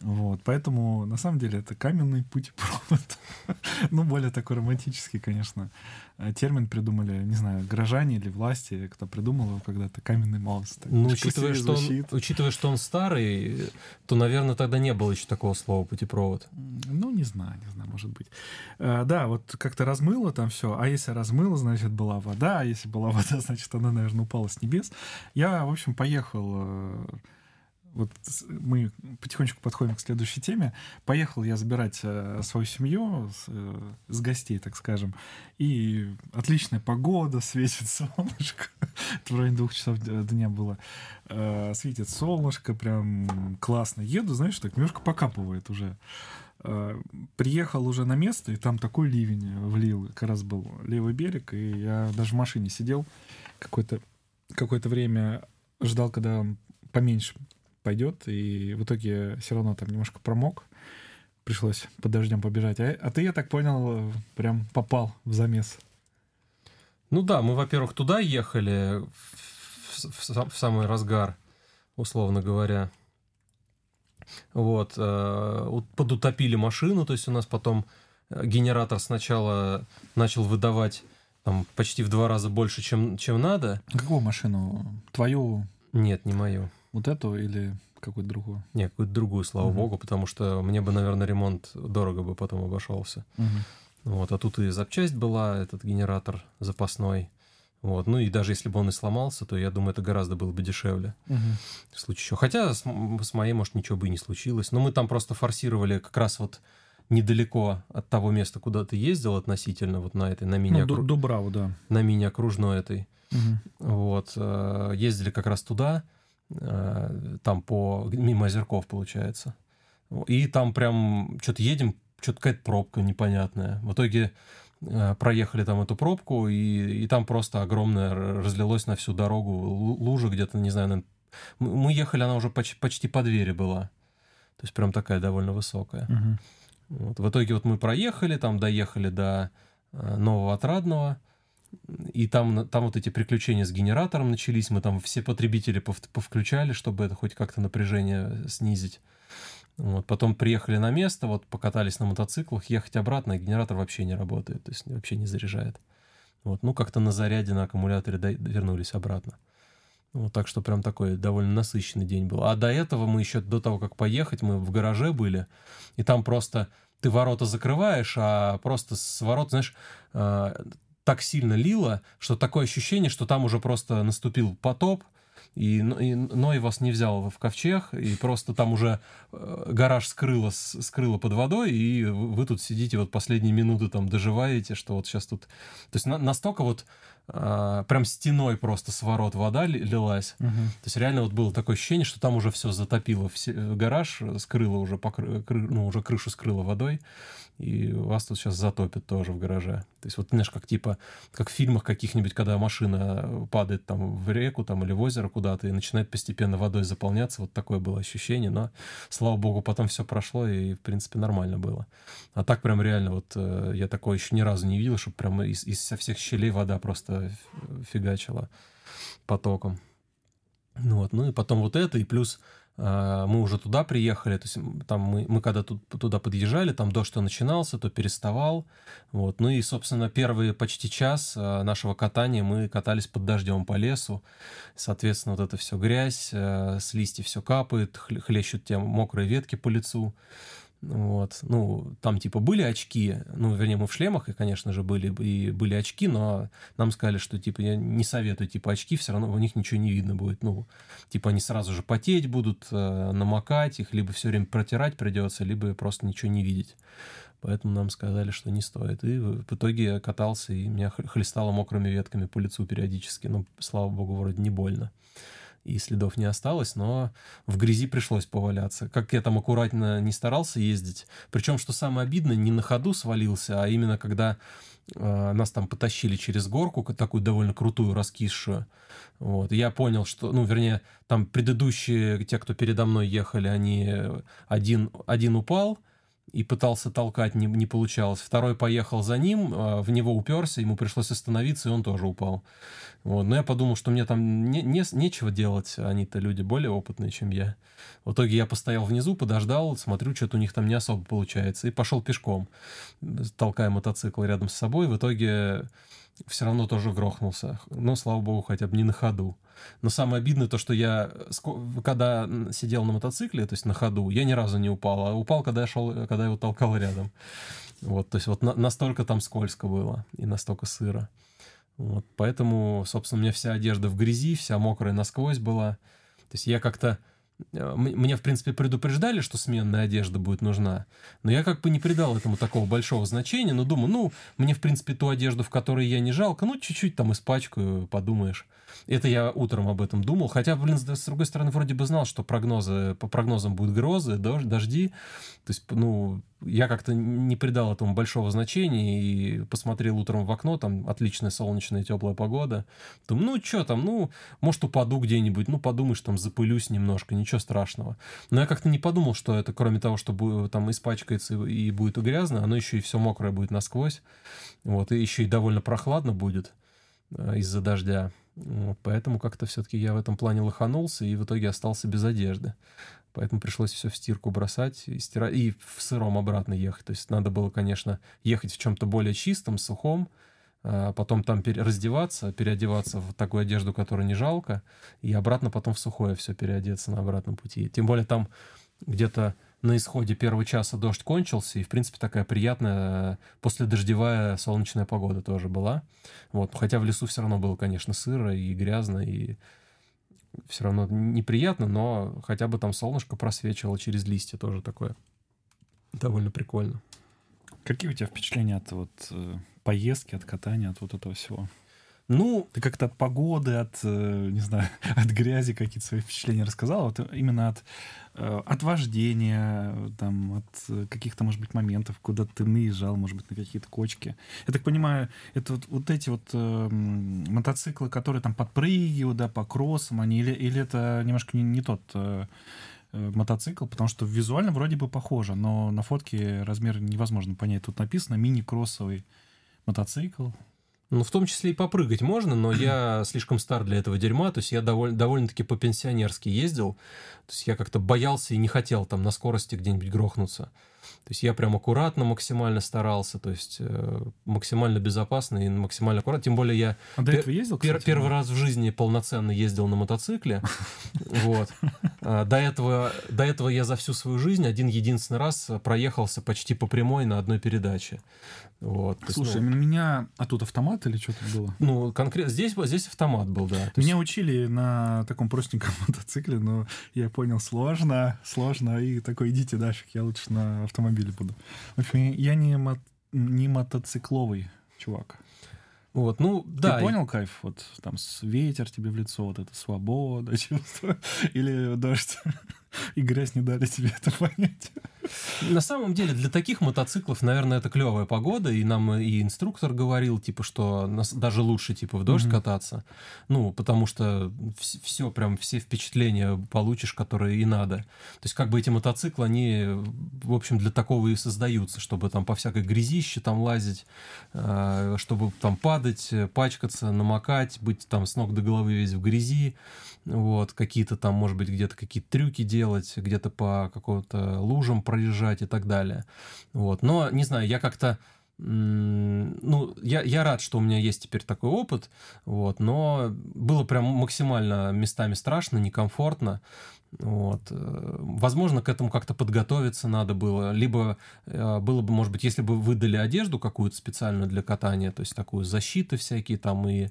Вот, поэтому, на самом деле, это каменный путепровод. <laughs> ну, более такой романтический, конечно. Э, термин придумали, не знаю, горожане или власти, кто придумал его когда-то, каменный мост. Ну, учитывая что, он, учитывая, что он старый, то, наверное, тогда не было еще такого слова путепровод. Ну, не знаю, не знаю, может быть. А, да, вот как-то размыло там все, а если размыло, значит, была вода, а если была <laughs> вода, значит, она, наверное, упала с небес. Я, в общем, поехал э, вот мы потихонечку подходим к следующей теме. Поехал я забирать э, свою семью с, э, с гостей, так скажем. И отличная погода, светит <laughs> солнышко. Это в районе двух часов дня было. Э, светит солнышко, прям классно. Еду, знаешь, так немножко покапывает уже. Приехал уже на место, и там такой ливень влил. Как раз был левый берег, и я даже в машине сидел какое-то какое-то время ждал, когда поменьше пойдет, и в итоге все равно там немножко промок. Пришлось под дождем побежать. А, а ты, я так понял, прям попал в замес. Ну да, мы, во-первых, туда ехали в, в, в самый разгар, условно говоря. Вот, э, подутопили машину, то есть у нас потом э, генератор сначала начал выдавать там почти в два раза больше, чем, чем надо. Какую машину? Твою? Нет, не мою. Вот эту или какую-то другую? Нет, какую-то другую, слава угу. богу, потому что мне бы, наверное, ремонт дорого бы потом обошелся. Угу. Вот, а тут и запчасть была, этот генератор запасной. Вот. Ну и даже если бы он и сломался, то я думаю, это гораздо было бы дешевле. Угу. В случае еще. Хотя с, с моей, может, ничего бы и не случилось. Но мы там просто форсировали как раз вот недалеко от того места, куда ты ездил относительно, вот на этой, на мини ну, Дубраву, да. На мини-окружной этой. Угу. Вот. Э, ездили как раз туда, там по... мимо озерков, получается. И там прям что-то едем, что-то какая-то пробка непонятная. В итоге э, проехали там эту пробку, и, и там просто огромное разлилось на всю дорогу лужа где-то, не знаю, мы ехали, она уже почти, почти по двери была. То есть прям такая довольно высокая. Угу. Вот. В итоге вот мы проехали, там доехали до э, Нового Отрадного, и там, там вот эти приключения с генератором начались, мы там все потребители повключали, чтобы это хоть как-то напряжение снизить. Вот. Потом приехали на место, вот покатались на мотоциклах, ехать обратно, генератор вообще не работает, то есть вообще не заряжает. Вот. Ну, как-то на заряде на аккумуляторе до... вернулись обратно. Вот так что прям такой довольно насыщенный день был. А до этого мы еще, до того, как поехать, мы в гараже были, и там просто ты ворота закрываешь, а просто с ворот, знаешь, э, так сильно лило, что такое ощущение, что там уже просто наступил потоп, и, и Ной вас не взял в ковчег, и просто там уже э, гараж скрыло, скрыло под водой, и вы тут сидите вот последние минуты там доживаете, что вот сейчас тут... То есть на, настолько вот а, прям стеной просто с ворот вода лилась. Угу. То есть реально вот было такое ощущение, что там уже все затопило, все, гараж скрыло уже, покры, кры, ну, уже крышу скрыло водой и вас тут сейчас затопит тоже в гараже. То есть вот, знаешь, как типа, как в фильмах каких-нибудь, когда машина падает там в реку там или в озеро куда-то и начинает постепенно водой заполняться, вот такое было ощущение, но, слава богу, потом все прошло и, в принципе, нормально было. А так прям реально вот э, я такое еще ни разу не видел, чтобы прям из, из со всех щелей вода просто фигачила потоком. Ну вот, ну и потом вот это, и плюс мы уже туда приехали, то есть там мы, мы когда тут, туда подъезжали, там дождь то начинался, то переставал, вот, ну и, собственно, первый почти час а, нашего катания мы катались под дождем по лесу, соответственно, вот это все грязь, а, с листьев все капает, хлещут те мокрые ветки по лицу, вот. Ну, там типа были очки, ну, вернее, мы в шлемах, и, конечно же, были, и были очки, но нам сказали, что типа я не советую типа очки, все равно в них ничего не видно будет. Ну, типа они сразу же потеть будут, э, намокать, их либо все время протирать придется, либо просто ничего не видеть. Поэтому нам сказали, что не стоит. И в итоге я катался, и меня хлестало мокрыми ветками по лицу периодически. Ну, слава богу, вроде не больно и следов не осталось, но в грязи пришлось поваляться. Как я там аккуратно не старался ездить. Причем, что самое обидное, не на ходу свалился, а именно когда э, нас там потащили через горку, такую довольно крутую, раскисшую. Вот. Я понял, что, ну, вернее, там предыдущие, те, кто передо мной ехали, они один, один упал, и пытался толкать, не, не получалось. Второй поехал за ним, а, в него уперся, ему пришлось остановиться, и он тоже упал. Вот. Но я подумал, что мне там не, не, нечего делать, они-то люди более опытные, чем я. В итоге я постоял внизу, подождал, смотрю, что-то у них там не особо получается, и пошел пешком, толкая мотоцикл рядом с собой. В итоге все равно тоже грохнулся. Но, слава богу, хотя бы не на ходу. Но самое обидное то, что я, когда сидел на мотоцикле, то есть на ходу, я ни разу не упал, а упал, когда я шел, когда я его толкал рядом. Вот, то есть вот на, настолько там скользко было и настолько сыро. Вот, поэтому, собственно, у меня вся одежда в грязи, вся мокрая насквозь была. То есть я как-то э, мне, в принципе, предупреждали, что сменная одежда будет нужна, но я как бы не придал этому такого большого значения, но думаю, ну, мне, в принципе, ту одежду, в которой я не жалко, ну, чуть-чуть там испачкаю, подумаешь. Это я утром об этом думал. Хотя, блин, с другой стороны, вроде бы знал, что прогнозы, по прогнозам будут грозы, дожди. То есть, ну, я как-то не придал этому большого значения и посмотрел утром в окно, там отличная солнечная теплая погода. Думаю, ну, что там, ну, может, упаду где-нибудь, ну, подумаешь, там, запылюсь немножко, ничего страшного. Но я как-то не подумал, что это, кроме того, что там испачкается и будет грязно, оно еще и все мокрое будет насквозь. Вот, и еще и довольно прохладно будет э, из-за дождя. Вот, поэтому как-то все-таки я в этом плане лоханулся и в итоге остался без одежды. Поэтому пришлось все в стирку бросать и стирать, и в сыром обратно ехать. То есть надо было, конечно, ехать в чем-то более чистом, сухом, а потом там раздеваться, переодеваться в такую одежду, которую не жалко, и обратно потом в сухое все переодеться на обратном пути. Тем более там где-то на исходе первого часа дождь кончился, и, в принципе, такая приятная э, последождевая солнечная погода тоже была. Вот. Хотя в лесу все равно было, конечно, сыро и грязно, и все равно неприятно, но хотя бы там солнышко просвечивало через листья, тоже такое довольно прикольно. Какие у тебя впечатления от вот э, поездки, от катания, от вот этого всего? Ну, ты как-то от погоды, от, э, не знаю, <laughs> от грязи какие-то свои впечатления рассказал, вот именно от, э, от вождения, там, от каких-то, может быть, моментов, куда ты наезжал, может быть, на какие-то кочки. Я так понимаю, это вот, вот эти вот э, мотоциклы, которые там подпрыгивают, да, по кроссам, они, или, или это немножко не, не тот э, э, мотоцикл, потому что визуально вроде бы похоже, но на фотке размер невозможно понять. Тут написано мини-кроссовый мотоцикл. Ну, в том числе и попрыгать можно, но я <clears throat> слишком стар для этого дерьма, то есть я довольно, довольно-таки по-пенсионерски ездил, то есть я как-то боялся и не хотел там на скорости где-нибудь грохнуться. То есть я прям аккуратно максимально старался, то есть э, максимально безопасно и максимально аккуратно. Тем более я а до этого ездил, кстати, первый раз в жизни полноценно ездил на мотоцикле. <laughs> Вот. А до этого, до этого я за всю свою жизнь один единственный раз проехался почти по прямой на одной передаче. Вот. Слушай, есть, ну, меня... А тут автомат или что-то было? Ну, конкретно здесь, здесь автомат был, да. Меня есть... учили на таком простеньком <laughs> мотоцикле, но я понял, сложно, сложно, и такой, идите нафиг, я лучше на автомобиле буду. В общем, я не, мо... не мотоцикловый чувак. Вот, ну, да. Ты понял кайф? Вот там ветер тебе в лицо, вот это свобода, <laughs> чувство. Или дождь <laughs> и грязь не дали тебе это понять. На самом деле, для таких мотоциклов, наверное, это клевая погода, и нам и инструктор говорил, типа, что даже лучше, типа, в дождь mm-hmm. кататься, ну, потому что все, прям все впечатления получишь, которые и надо. То есть, как бы эти мотоциклы, они, в общем, для такого и создаются, чтобы там по всякой грязище там лазить, а, чтобы там падать, пачкаться, намокать, быть там с ног до головы весь в грязи, вот, какие-то там, может быть, где-то какие-то трюки делать, где-то по какому-то лужам проезжать и так далее. Вот, но, не знаю, я как-то ну, я, я рад, что у меня есть теперь такой опыт, вот, но было прям максимально местами страшно, некомфортно, вот. Э, возможно, к этому как-то подготовиться надо было. Либо э, было бы, может быть, если бы выдали одежду какую-то специальную для катания, то есть такую защиты всякие там и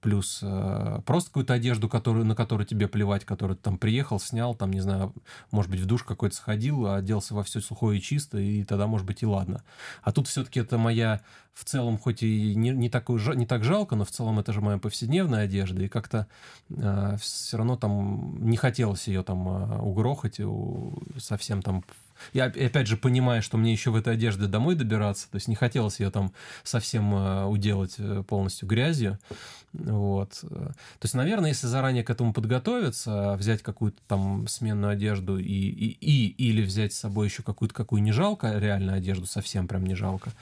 плюс э, просто какую-то одежду, которую, на которую тебе плевать, которую ты там приехал, снял, там, не знаю, может быть, в душ какой-то сходил, оделся во все сухое и чисто, и тогда, может быть, и ладно. А тут все-таки это моя в целом, хоть и не, не, такой, не так жалко, но в целом это же моя повседневная одежда, и как-то э, все равно там не хотелось ее там э, угрохать, у, совсем там я опять же понимаю, что мне еще в этой одежде домой добираться, то есть не хотелось ее там совсем э, уделать э, полностью грязью. Вот. То есть, наверное, если заранее к этому подготовиться, взять какую-то там сменную одежду и, и, и или взять с собой еще какую-то какую не жалко, реальную одежду, совсем прям не жалко,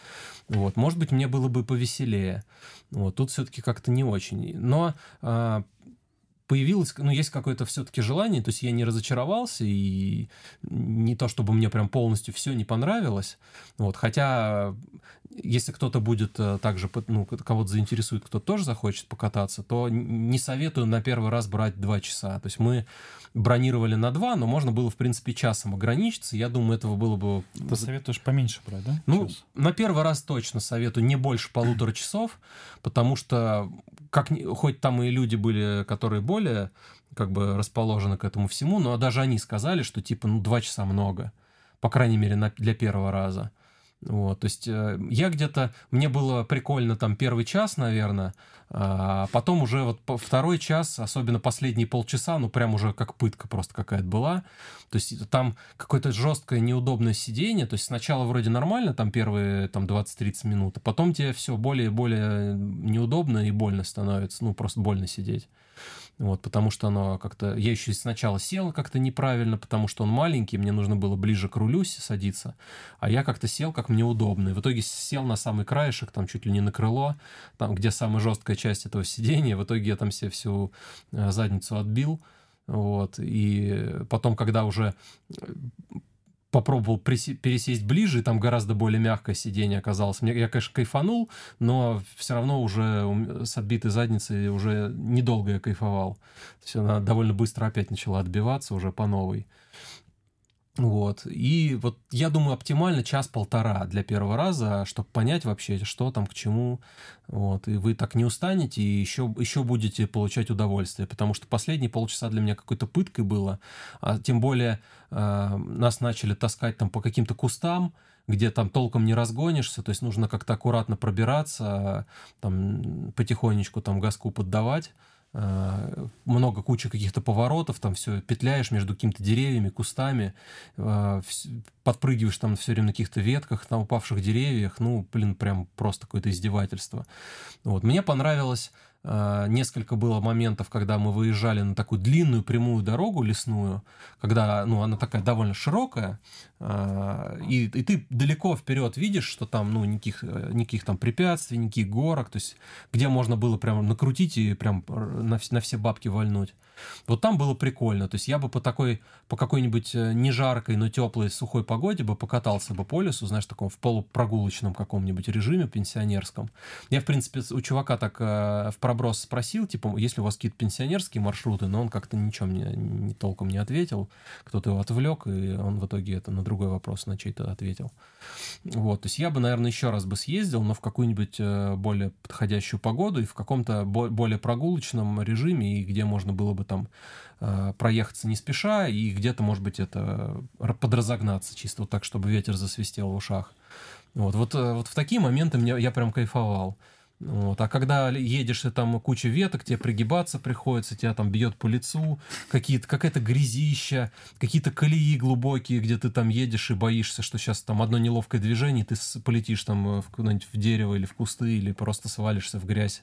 вот, может быть, мне было бы повеселее. Вот, тут все-таки как-то не очень. Но а, появилось, ну, есть какое-то все-таки желание, то есть я не разочаровался, и не то, чтобы мне прям полностью все не понравилось, вот, хотя если кто-то будет э, также, ну, кого-то заинтересует, кто тоже захочет покататься, то не советую на первый раз брать два часа, то есть мы бронировали на два, но можно было, в принципе, часом ограничиться, я думаю, этого было бы... Ты советуешь поменьше брать, да? Ну, Час. на первый раз точно советую не больше полутора часов, потому что как, хоть там и люди были, которые более как бы расположены к этому всему, но даже они сказали, что типа, ну, два часа много, по крайней мере, на, для первого раза. Вот, то есть э, я где-то, мне было прикольно там первый час, наверное, а потом уже вот второй час, особенно последние полчаса, ну прям уже как пытка просто какая-то была. То есть там какое-то жесткое неудобное сидение, то есть сначала вроде нормально, там первые там 20-30 минут, а потом тебе все более и более неудобно и больно становится, ну просто больно сидеть. Вот, потому что оно как-то... Я еще сначала сел как-то неправильно, потому что он маленький, мне нужно было ближе к рулю садиться, а я как-то сел, как мне удобно. И в итоге сел на самый краешек, там чуть ли не на крыло, там, где самая жесткая часть этого сидения. В итоге я там себе всю э, задницу отбил. Вот, и потом, когда уже попробовал пересесть ближе, и там гораздо более мягкое сиденье оказалось. Мне, я, конечно, кайфанул, но все равно уже с отбитой задницей уже недолго я кайфовал. То есть она довольно быстро опять начала отбиваться уже по новой. Вот. И вот я думаю, оптимально час-полтора для первого раза, чтобы понять вообще, что там, к чему. Вот. И вы так не устанете, и еще, еще будете получать удовольствие. Потому что последние полчаса для меня какой-то пыткой было. А тем более э, нас начали таскать там по каким-то кустам, где там толком не разгонишься, то есть нужно как-то аккуратно пробираться, там потихонечку там газку поддавать. Э, много кучи каких-то поворотов, там все петляешь между какими-то деревьями, кустами, э, подпрыгиваешь там все время на каких-то ветках, на упавших деревьях, ну, блин, прям просто какое-то издевательство. Вот. Мне понравилось несколько было моментов, когда мы выезжали на такую длинную прямую дорогу лесную, когда, ну, она такая довольно широкая, э, и, и ты далеко вперед видишь, что там, ну, никаких, э, никаких там препятствий, никаких горок, то есть где можно было прям накрутить и прям на, на все бабки вальнуть. Вот там было прикольно. То есть я бы по такой, по какой-нибудь э, не жаркой, но теплой, сухой погоде бы покатался бы по лесу, знаешь, таком в полупрогулочном каком-нибудь режиме пенсионерском. Я, в принципе, у чувака так э, в проброс спросил, типа, есть ли у вас какие-то пенсионерские маршруты, но он как-то ничем мне не, толком не ответил. Кто-то его отвлек, и он в итоге это на другой вопрос на чей-то ответил. Вот, то есть я бы, наверное, еще раз бы съездил, но в какую-нибудь э, более подходящую погоду и в каком-то более прогулочном режиме, и где можно было бы там э, проехаться не спеша, и где-то, может быть, это подразогнаться чисто вот так, чтобы ветер засвистел в ушах. Вот, вот, э, вот в такие моменты мне, я прям кайфовал. Вот. А когда едешь, и там куча веток, тебе пригибаться приходится, тебя там бьет по лицу, какие-то, какая-то грязища, какие-то колеи глубокие, где ты там едешь и боишься, что сейчас там одно неловкое движение, ты полетишь там в, куда-нибудь в дерево или в кусты, или просто свалишься в грязь,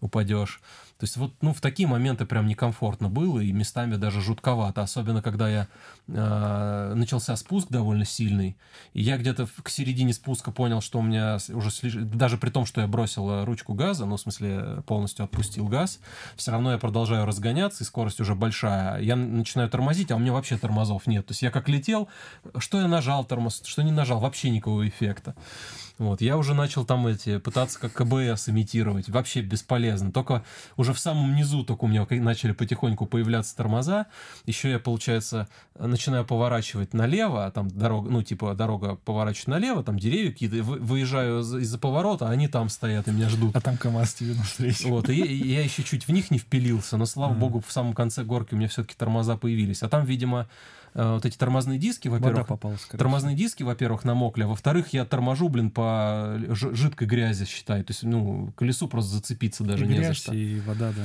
упадешь. То есть вот ну, в такие моменты прям некомфортно было, и местами даже жутковато, особенно когда я э, начался спуск довольно сильный, и я где-то к середине спуска понял, что у меня уже слиш... даже при том, что я бросил э, ручку газа, ну, в смысле, полностью отпустил газ, все равно я продолжаю разгоняться, и скорость уже большая. Я начинаю тормозить, а у меня вообще тормозов нет. То есть я как летел, что я нажал тормоз, что не нажал, вообще никакого эффекта. Вот, я уже начал там эти, пытаться как КБС имитировать, вообще бесполезно. Только уже в самом низу только у меня начали потихоньку появляться тормоза. Еще я, получается, начинаю поворачивать налево, а там дорога, ну, типа, дорога поворачивает налево, там деревья какие-то, выезжаю из-за поворота, а они там стоят и меня ждут. А там КамАЗ тебе навстречу. Вот, и я, и я еще чуть в них не впилился, но, слава mm. богу, в самом конце горки у меня все-таки тормоза появились. А там, видимо, Э, вот эти тормозные диски, во-первых, попала, тормозные диски, во-первых, намокли, а во-вторых, я торможу, блин, по жидкой грази, считай, то есть, ну, колесу просто зацепиться даже и не за что. И вода, да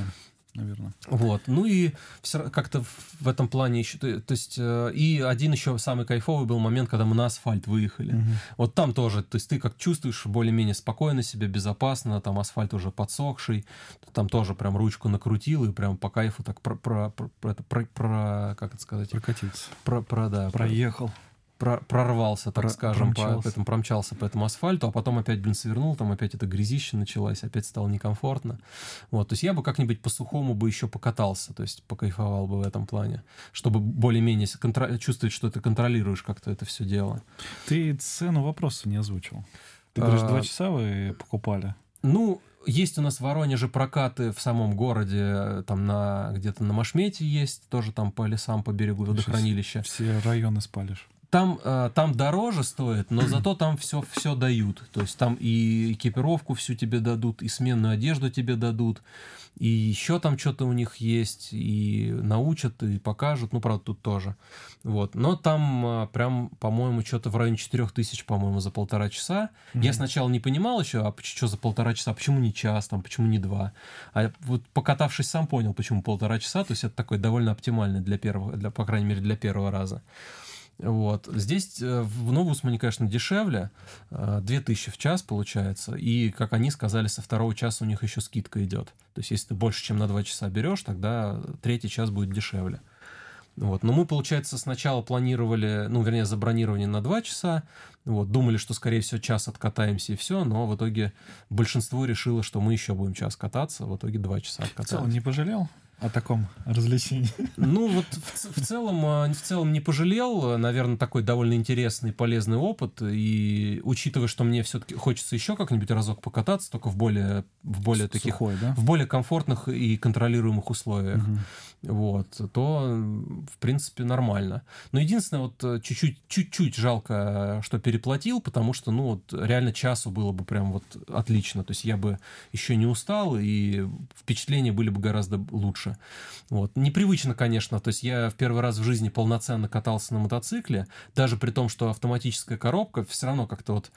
наверное. Вот. Ну и все как-то в этом плане еще... То, есть, э, и один еще самый кайфовый был момент, когда мы на асфальт выехали. Угу. Вот там тоже, то есть ты как чувствуешь более-менее спокойно себя, безопасно, там асфальт уже подсохший, там тоже прям ручку накрутил и прям по кайфу так про... про, про, про, про, про как это сказать? Прокатиться. Про, про, да. Проехал. Про, прорвался, так Про, скажем, промчался. по этому, промчался по этому асфальту, а потом опять, блин, свернул, там опять это грязище началось, опять стало некомфортно. Вот, то есть я бы как-нибудь по-сухому бы еще покатался, то есть покайфовал бы в этом плане, чтобы более-менее контр... чувствовать, что ты контролируешь как-то это все дело. Ты цену вопроса не озвучил. Ты говоришь, а... два часа вы покупали? Ну, есть у нас в Воронеже прокаты в самом городе, там на где-то на Машмете есть, тоже там по лесам, по берегу водохранилища. Все районы спалишь. Там, э, там дороже стоит, но зато там все, все дают. То есть там и экипировку всю тебе дадут, и сменную одежду тебе дадут, и еще там что-то у них есть, и научат, и покажут, ну, правда, тут тоже. Вот. Но там а, прям, по-моему, что-то в районе 4000, по-моему, за полтора часа. Mm-hmm. Я сначала не понимал еще, а что за полтора часа, почему не час, там, почему не два. А вот покатавшись сам понял, почему полтора часа, то есть это такой довольно оптимальный для первого, для, по крайней мере, для первого раза. Вот. Здесь э, в Новусмане, конечно, дешевле. 2000 э, в час получается. И, как они сказали, со второго часа у них еще скидка идет. То есть, если ты больше, чем на 2 часа берешь, тогда третий час будет дешевле. Вот. Но мы, получается, сначала планировали, ну, вернее, забронирование на 2 часа. Вот. Думали, что, скорее всего, час откатаемся и все. Но в итоге большинство решило, что мы еще будем час кататься. В итоге 2 часа откатаемся. Он не пожалел? О таком развлечении? Ну, вот в, в, целом, а, в целом не пожалел. Наверное, такой довольно интересный, полезный опыт. И учитывая, что мне все-таки хочется еще как-нибудь разок покататься, только в более, в более таких, Сухой, да? в более комфортных и контролируемых условиях, угу. Вот, то, в принципе, нормально. Но единственное, вот э, чуть-чуть, чуть-чуть жалко, что переплатил, потому что, ну, вот реально часу было бы прям вот отлично. То есть я бы еще не устал, и впечатления были бы гораздо лучше. Вот. Непривычно, конечно, то есть я в первый раз в жизни полноценно катался на мотоцикле, даже при том, что автоматическая коробка все равно как-то вот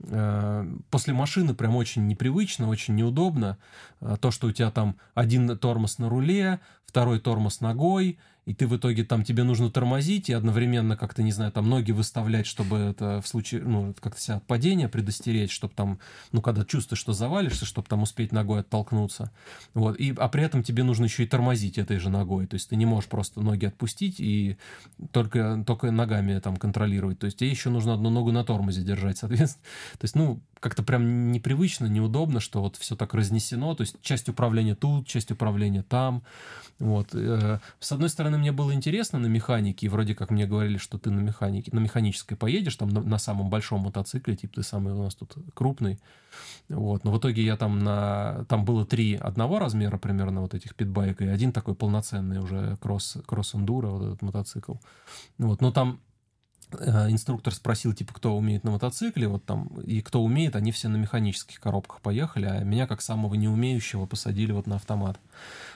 э, после машины прям очень непривычно, очень неудобно. Э, то, что у тебя там один тормоз на руле, второй тормоз ногой, и ты в итоге там тебе нужно тормозить и одновременно как-то, не знаю, там ноги выставлять, чтобы это в случае, ну, как-то себя от падения предостеречь, чтобы там, ну, когда чувствуешь, что завалишься, чтобы там успеть ногой оттолкнуться. Вот. И, а при этом тебе нужно еще и тормозить этой же ногой. То есть ты не можешь просто ноги отпустить и только, только ногами там контролировать. То есть тебе еще нужно одну ногу на тормозе держать, соответственно. То есть, ну, как-то прям непривычно, неудобно, что вот все так разнесено. То есть часть управления тут, часть управления там. Вот. Э, с одной стороны, мне было интересно на механике, и вроде как мне говорили, что ты на механике, на механической поедешь, там на, на самом большом мотоцикле, типа ты самый у нас тут крупный. Вот. Но в итоге я там на... Там было три одного размера примерно вот этих питбайка, и один такой полноценный уже кросс, кросс-эндуро, вот этот мотоцикл. Вот. Но там инструктор спросил, типа, кто умеет на мотоцикле, вот там, и кто умеет, они все на механических коробках поехали, а меня, как самого неумеющего, посадили вот на автомат.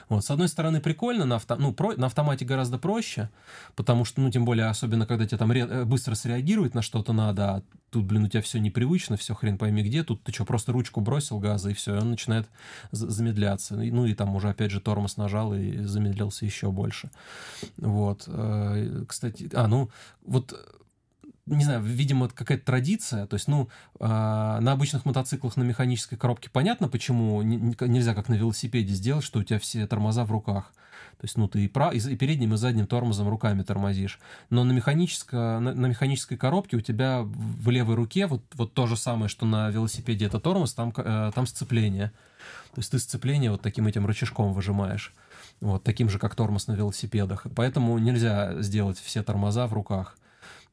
Вот, с одной стороны, прикольно, на, авто, ну, про, на автомате гораздо проще, потому что, ну, тем более, особенно, когда тебе там ре, э, быстро среагировать на что-то надо, а тут, блин, у тебя все непривычно, все хрен пойми где, тут ты что, просто ручку бросил газа, и все, и он начинает замедляться. Ну, и там уже, опять же, тормоз нажал, и замедлился еще больше. Вот. Э, кстати, а, ну, вот не знаю, видимо, какая-то традиция. То есть, ну, э, на обычных мотоциклах на механической коробке понятно, почему нельзя как на велосипеде сделать, что у тебя все тормоза в руках. То есть, ну, ты и, прав, и передним, и задним тормозом руками тормозишь. Но на, механической, на, на механической коробке у тебя в левой руке вот, вот то же самое, что на велосипеде это тормоз, там, э, там сцепление. То есть ты сцепление вот таким этим рычажком выжимаешь. Вот, таким же, как тормоз на велосипедах. Поэтому нельзя сделать все тормоза в руках.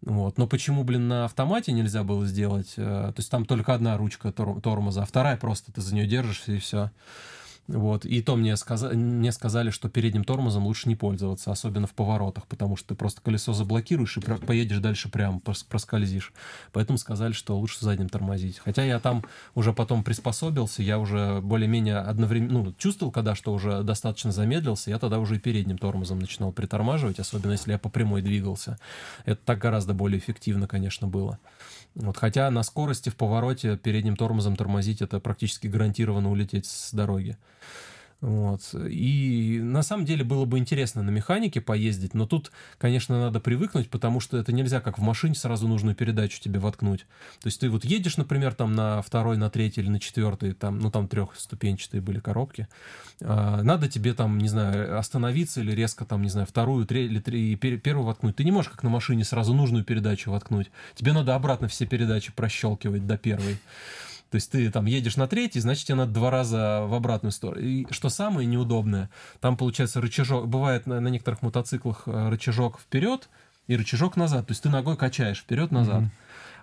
Вот. Но почему, блин, на автомате нельзя было сделать? Э, то есть там только одна ручка тормоза, а вторая просто ты за нее держишься и все. Вот. И то мне, сказа... мне сказали, что передним тормозом лучше не пользоваться, особенно в поворотах, потому что ты просто колесо заблокируешь и поедешь дальше прямо, проскользишь. Поэтому сказали, что лучше задним тормозить. Хотя я там уже потом приспособился, я уже более-менее одновременно, ну, чувствовал, когда что уже достаточно замедлился, я тогда уже и передним тормозом начинал притормаживать, особенно если я по прямой двигался. Это так гораздо более эффективно, конечно, было. Вот, хотя на скорости в повороте передним тормозом тормозить это практически гарантированно улететь с дороги. Вот. И на самом деле было бы интересно на механике поездить, но тут, конечно, надо привыкнуть, потому что это нельзя как в машине сразу нужную передачу тебе воткнуть. То есть ты вот едешь, например, там на второй, на третий или на четвертый, там, ну там трехступенчатые были коробки, а, надо тебе там, не знаю, остановиться или резко там, не знаю, вторую, третью или три, первую воткнуть. Ты не можешь как на машине сразу нужную передачу воткнуть. Тебе надо обратно все передачи прощелкивать до первой. То есть ты там едешь на третий, значит, тебе надо два раза в обратную сторону. И что самое неудобное, там получается рычажок, бывает на, на некоторых мотоциклах э, рычажок вперед и рычажок назад. То есть ты ногой качаешь вперед-назад. Mm-hmm.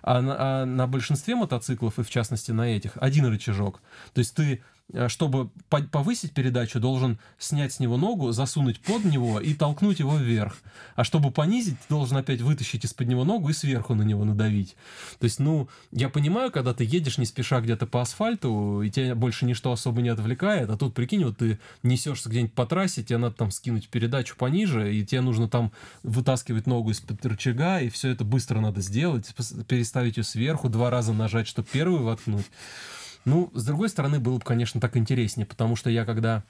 А на, а на большинстве мотоциклов, и в частности на этих, один рычажок. То есть ты чтобы повысить передачу, должен снять с него ногу, засунуть под него и толкнуть его вверх. А чтобы понизить, ты должен опять вытащить из-под него ногу и сверху на него надавить. То есть, ну, я понимаю, когда ты едешь не спеша где-то по асфальту, и тебя больше ничто особо не отвлекает, а тут, прикинь, вот ты несешься где-нибудь по трассе, тебе надо там скинуть передачу пониже, и тебе нужно там вытаскивать ногу из-под рычага, и все это быстро надо сделать, переставить ее сверху, два раза нажать, чтобы первую воткнуть. Ну, с другой стороны, было бы, конечно, так интереснее, потому что я когда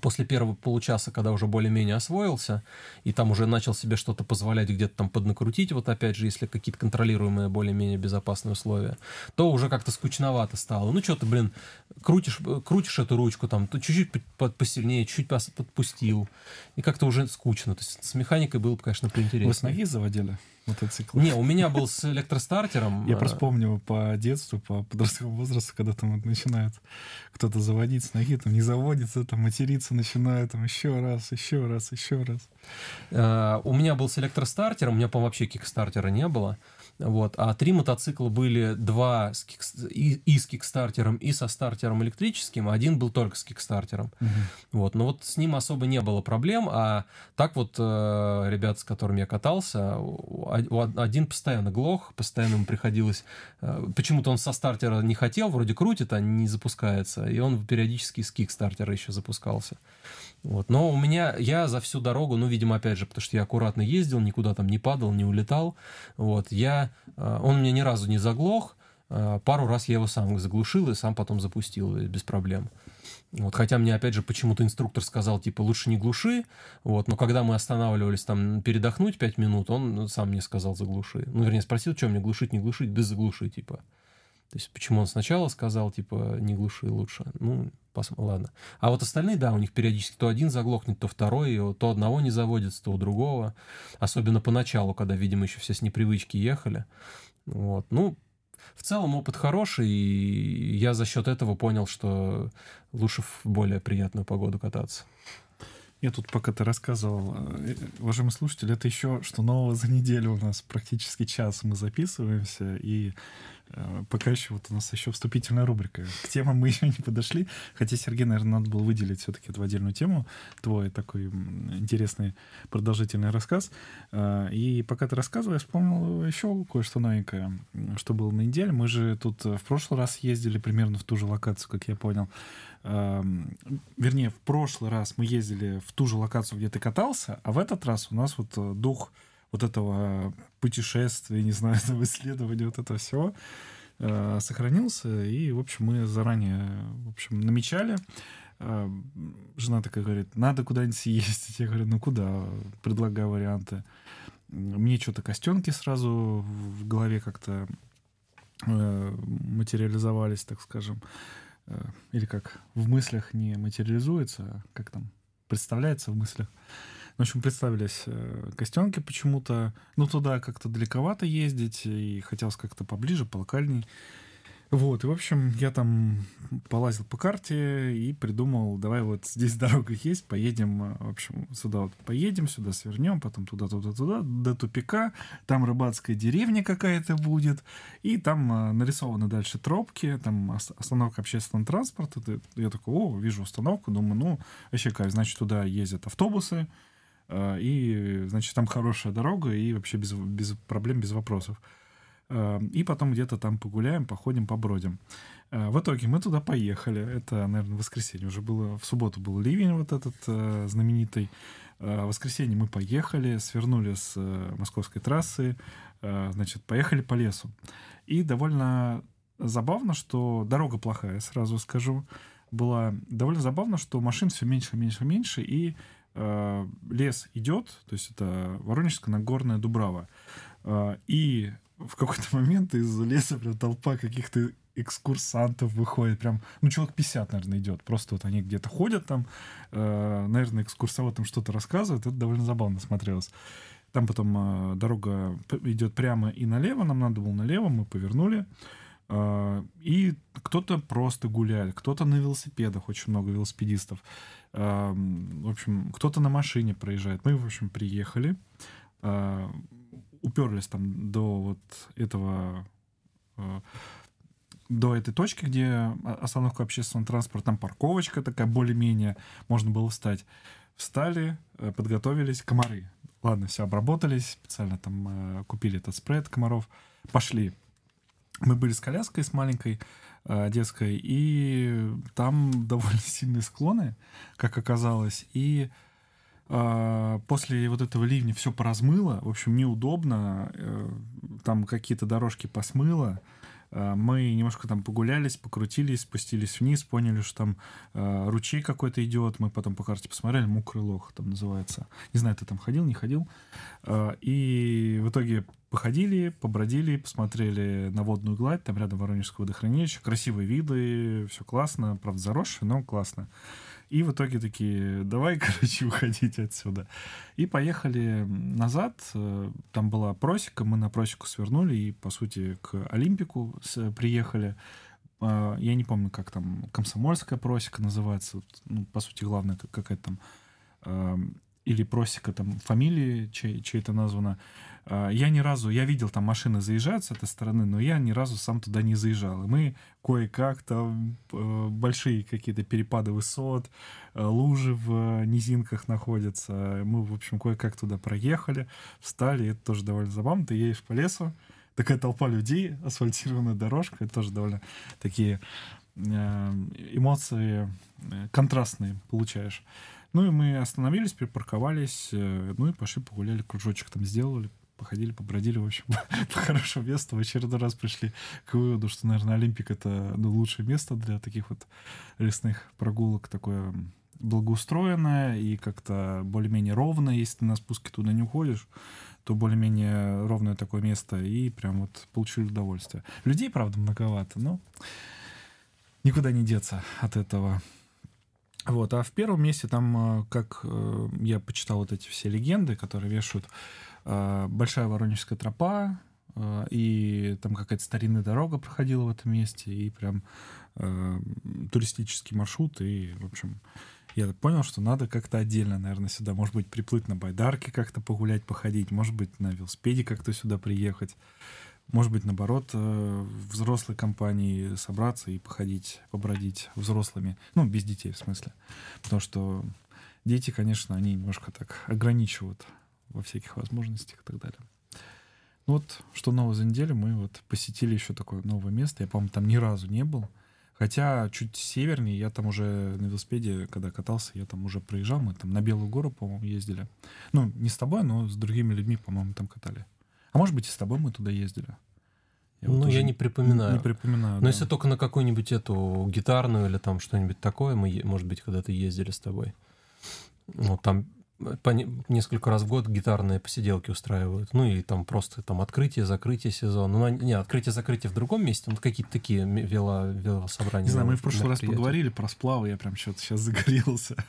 после первого получаса, когда уже более-менее освоился, и там уже начал себе что-то позволять где-то там поднакрутить, вот опять же, если какие-то контролируемые более-менее безопасные условия, то уже как-то скучновато стало. Ну, что ты, блин, крутишь, крутишь эту ручку, там, то чуть-чуть посильнее, чуть-чуть подпустил, и как-то уже скучно. То есть с механикой было бы, конечно, поинтереснее. Вы с ноги заводили? Мотоцикл. Не, у меня был с электростартером. Я просто помню по детству, по подростковому возрасту, когда там начинает кто-то заводить с ноги, там не заводится, там материться начинает, там еще раз, еще раз, еще раз. Uh, у меня был с электростартером, у меня, по-моему, вообще кикстартера не было. Вот. А три мотоцикла были два с кик... и, и с кикстартером, и со стартером электрическим, а один был только с кикстартером. Угу. Вот. Но вот с ним особо не было проблем, а так вот э, ребят, с которыми я катался, один постоянно глох, постоянно ему приходилось... Э, почему-то он со стартера не хотел, вроде крутит, а не запускается, и он периодически с кикстартера еще запускался. Вот. Но у меня, я за всю дорогу, ну, видимо, опять же, потому что я аккуратно ездил, никуда там не падал, не улетал, вот, я, э, он мне ни разу не заглох, э, пару раз я его сам заглушил и сам потом запустил без проблем. Вот, хотя мне, опять же, почему-то инструктор сказал, типа, лучше не глуши, вот, но когда мы останавливались там передохнуть 5 минут, он сам мне сказал заглуши. Ну, вернее, спросил, что мне глушить, не глушить, да заглуши, типа. То есть, почему он сначала сказал, типа, не глуши лучше, ну, Ладно. А вот остальные, да, у них периодически то один заглохнет, то второй, то одного не заводится, то у другого. Особенно поначалу, когда, видимо, еще все с непривычки ехали. Вот. Ну, в целом опыт хороший, и я за счет этого понял, что лучше в более приятную погоду кататься. Я тут пока ты рассказывал, э, уважаемый слушатель, это еще что нового за неделю у нас практически час мы записываемся, и Э, пока еще вот у нас еще вступительная рубрика. К темам мы <laughs> еще не подошли, хотя, Сергей, наверное, надо было выделить все-таки эту отдельную тему, твой такой интересный продолжительный рассказ. Э, и пока ты рассказывал, я вспомнил еще кое-что новенькое, что было на неделе. Мы же тут в прошлый раз ездили примерно в ту же локацию, как я понял. Вернее, в прошлый раз мы ездили в ту же локацию, где ты катался, а в этот раз у нас вот э, дух вот этого путешествия, не знаю, <laughs> этого исследования, вот этого всего э, сохранился. И, в общем, мы заранее, в общем, намечали. Э, жена такая говорит, надо куда-нибудь съездить. Я говорю, ну куда? Предлагаю варианты. Мне что-то костенки сразу в голове как-то э, материализовались, так скажем. Э, или как в мыслях не материализуется, а как там представляется в мыслях. В общем, представились э, костенки почему-то. Ну, туда как-то далековато ездить, и хотелось как-то поближе, полокальней. Вот, и, в общем, я там полазил по карте и придумал, давай вот здесь дорога есть, поедем, э, в общем, сюда вот поедем, сюда свернем, потом туда, туда, туда, до тупика, там рыбацкая деревня какая-то будет, и там э, нарисованы дальше тропки, там остановка общественного транспорта, я такой, о, вижу остановку, думаю, ну, вообще кайф, значит, туда ездят автобусы, а, и, значит, там хорошая дорога, и вообще без, без проблем, без вопросов. А, и потом где-то там погуляем, походим, побродим. А, в итоге мы туда поехали. Это, наверное, воскресенье. Уже было, в субботу был ливень вот этот знаменитый. В воскресенье мы поехали, свернули с э, московской трассы, значит, поехали по лесу. И довольно забавно, что дорога плохая, сразу скажу. Была довольно забавно, что машин все меньше, меньше, меньше, и э, лес идет, то есть это Воронежская Нагорная Дубрава, э, и в какой-то момент из леса прям толпа каких-то экскурсантов выходит, прям, ну, человек 50, наверное, идет. Просто вот они где-то ходят там, э, наверное, экскурсовод там что-то рассказывает, это довольно забавно смотрелось. Там потом э, дорога идет прямо и налево, нам надо было налево, мы повернули. Э, и кто-то просто гуляет, кто-то на велосипедах, очень много велосипедистов. В общем, кто-то на машине проезжает. Мы, в общем, приехали, уперлись там до вот этого до этой точки, где остановка общественного транспорта, там парковочка такая более-менее, можно было встать. Встали, э, подготовились, комары. Ладно, все, обработались, специально там э, купили этот спрей от комаров, пошли. Мы были с коляской, с маленькой, э, детской, и там <laughs> довольно сильные склоны, как оказалось, и э, после вот этого ливня все поразмыло, в общем, неудобно, э, там какие-то дорожки посмыло, Э, мы немножко там погулялись, покрутились, спустились вниз, поняли, что там э, ручей какой-то идет. Мы потом по карте посмотрели, мокрый лох там называется. Не знаю, ты там ходил, не ходил. Э, и в итоге походили, побродили, посмотрели на водную гладь, там рядом Воронежское водохранилище, красивые виды, все классно, правда заросшие, но классно. И в итоге такие, давай, <laughs> короче, уходить отсюда. И поехали назад. Э, там была просека, мы на просеку свернули и, по сути, к Олимпику приехали. А, я не помню, как там комсомольская просека называется. Ну, по сути, главное, какая-то там или просека там фамилии чей- чей-то названа. А, я ни разу, я видел там машины заезжают с этой стороны, но я ни разу сам туда не заезжал. И мы кое-как там э, большие какие-то перепады высот, э, лужи в низинках находятся. Мы, в общем, кое-как туда проехали, встали, это тоже довольно забавно. Ты едешь по лесу, такая толпа людей, асфальтированная дорожка, это тоже довольно такие э, эмоции контрастные получаешь. Ну и мы остановились, припарковались, э, ну и пошли погуляли, кружочек там сделали, походили, побродили, в общем, <laughs> по хорошему месту. В очередной раз пришли к выводу, что, наверное, Олимпик — это ну, лучшее место для таких вот лесных прогулок, такое благоустроенное и как-то более-менее ровное. Если ты на спуске туда не уходишь, то более-менее ровное такое место, и прям вот получили удовольствие. Людей, правда, многовато, но никуда не деться от этого. Вот, а в первом месте там, э, как э, я почитал вот эти все легенды, которые вешают, э, большая Воронежская тропа, и там какая-то старинная дорога проходила в этом месте, и прям туристический маршрут, и, в общем, я понял, что надо как-то отдельно, наверное, сюда, может быть, приплыть на байдарке как-то погулять, походить, может быть, на велосипеде как-то сюда приехать. Может быть, наоборот, э, взрослой компании собраться и походить, побродить взрослыми. Ну, без детей, в смысле. Потому что дети, конечно, они немножко так ограничивают во всяких возможностях и так далее. Ну вот, что нового за неделю, мы вот посетили еще такое новое место. Я, по-моему, там ни разу не был. Хотя чуть севернее, я там уже на велосипеде, когда катался, я там уже проезжал. Мы там на Белую гору, по-моему, ездили. Ну, не с тобой, но с другими людьми, по-моему, там катали. А может быть, и с тобой мы туда ездили. Я ну, вот я не припоминаю. Не, припоминаю. Но да. если только на какую-нибудь эту гитарную или там что-нибудь такое, мы, может быть, когда-то ездили с тобой. Вот там по несколько раз в год гитарные посиделки устраивают. Ну и там просто там открытие, закрытие сезона. Ну, не, открытие, закрытие в другом месте. Ну, какие-то такие вело, велособрания. Не знаю, мы в прошлый раз поговорили про сплавы, я прям что-то сейчас загорелся. <laughs>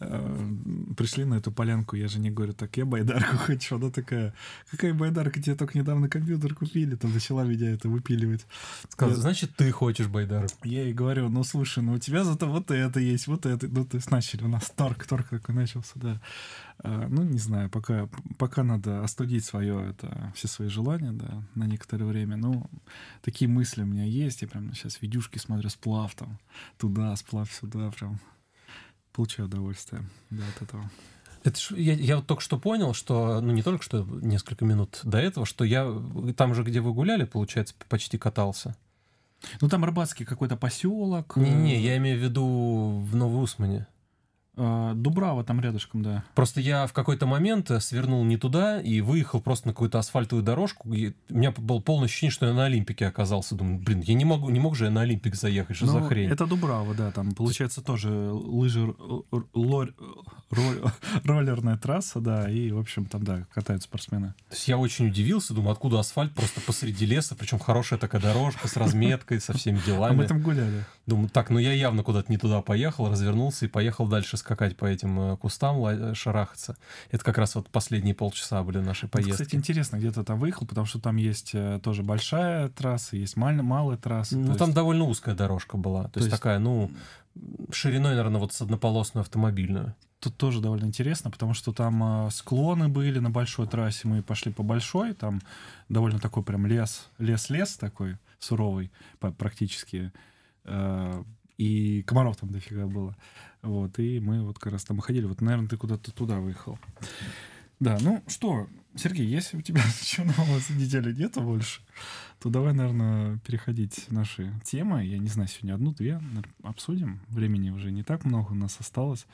Э, пришли на эту полянку, я же не говорю, так, я байдарку <laughs> хочу. Она такая, какая байдарка, тебе только недавно компьютер купили, там начала меня это выпиливать. Сказал, значит, ты хочешь байдарку. Я ей говорю, ну, слушай, ну, у тебя зато вот это есть, вот это. Ну, то есть начали, у нас торг, торг такой начался, да. А, ну, не знаю, пока, пока надо остудить свое, это, все свои желания, да, на некоторое время. Ну, такие мысли у меня есть. Я прям сейчас видюшки смотрю, сплав там, туда, сплав сюда, прям получаю удовольствие, да, от этого. Это ж, я, я вот только что понял, что, ну не только что несколько минут до этого, что я там же, где вы гуляли, получается, почти катался. Ну там рыбацкий какой-то поселок. Не-не, э, я имею в виду в Новоусмане. А, Дубрава там рядышком, да. Просто я в какой-то момент свернул не туда и выехал просто на какую-то асфальтовую дорожку. И у меня было полное ощущение, что я на Олимпике оказался. Думаю, блин, я не могу, не мог же я на Олимпик заехать, что ну, за хрень? Это Дубрава, да, там получается тоже лыжи, лор, роль, <laughs> роллерная трасса, да, и, в общем, там, да, катаются спортсмены. То есть я очень удивился, думаю, откуда асфальт просто посреди леса, причем хорошая такая дорожка с разметкой, со всеми делами. А мы там гуляли. Думаю, так, ну я явно куда-то не туда поехал, развернулся и поехал дальше скакать по этим э, кустам, э, шарахаться. Это как раз вот последние полчаса были нашей поездки. Это, кстати, интересно, где ты там выехал, потому что там есть э, тоже большая трасса, есть малая, малая трасса. Ну, там есть... довольно узкая дорожка была. То, то есть, есть такая, ну, шириной, наверное, вот с однополосную автомобильную. тут тоже довольно интересно, потому что там склоны были на большой трассе, мы пошли по большой, там довольно такой прям лес, лес-лес такой суровый практически, и комаров там дофига было. Вот, и мы вот как раз там ходили. Вот, наверное, ты куда-то туда выехал. Да, ну что, Сергей, если у тебя <laughs> ничего нового за неделю нету больше, то давай, наверное, переходить наши темы. Я не знаю, сегодня одну-две обсудим. Времени уже не так много у нас осталось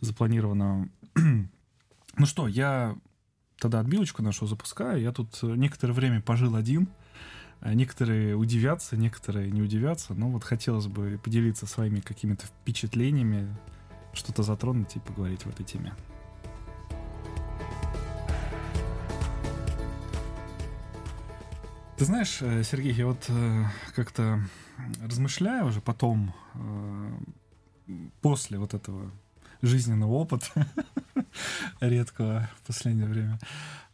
запланировано. <clears throat> ну что, я тогда отбилочку нашу запускаю. Я тут некоторое время пожил один. А некоторые удивятся, некоторые не удивятся. Но вот хотелось бы поделиться своими какими-то впечатлениями, что-то затронуть и поговорить в этой теме. Ты знаешь, э, Сергей, я вот э, как-то размышляю уже потом, э, после вот этого жизненного опыта <laughs> редкого в последнее время,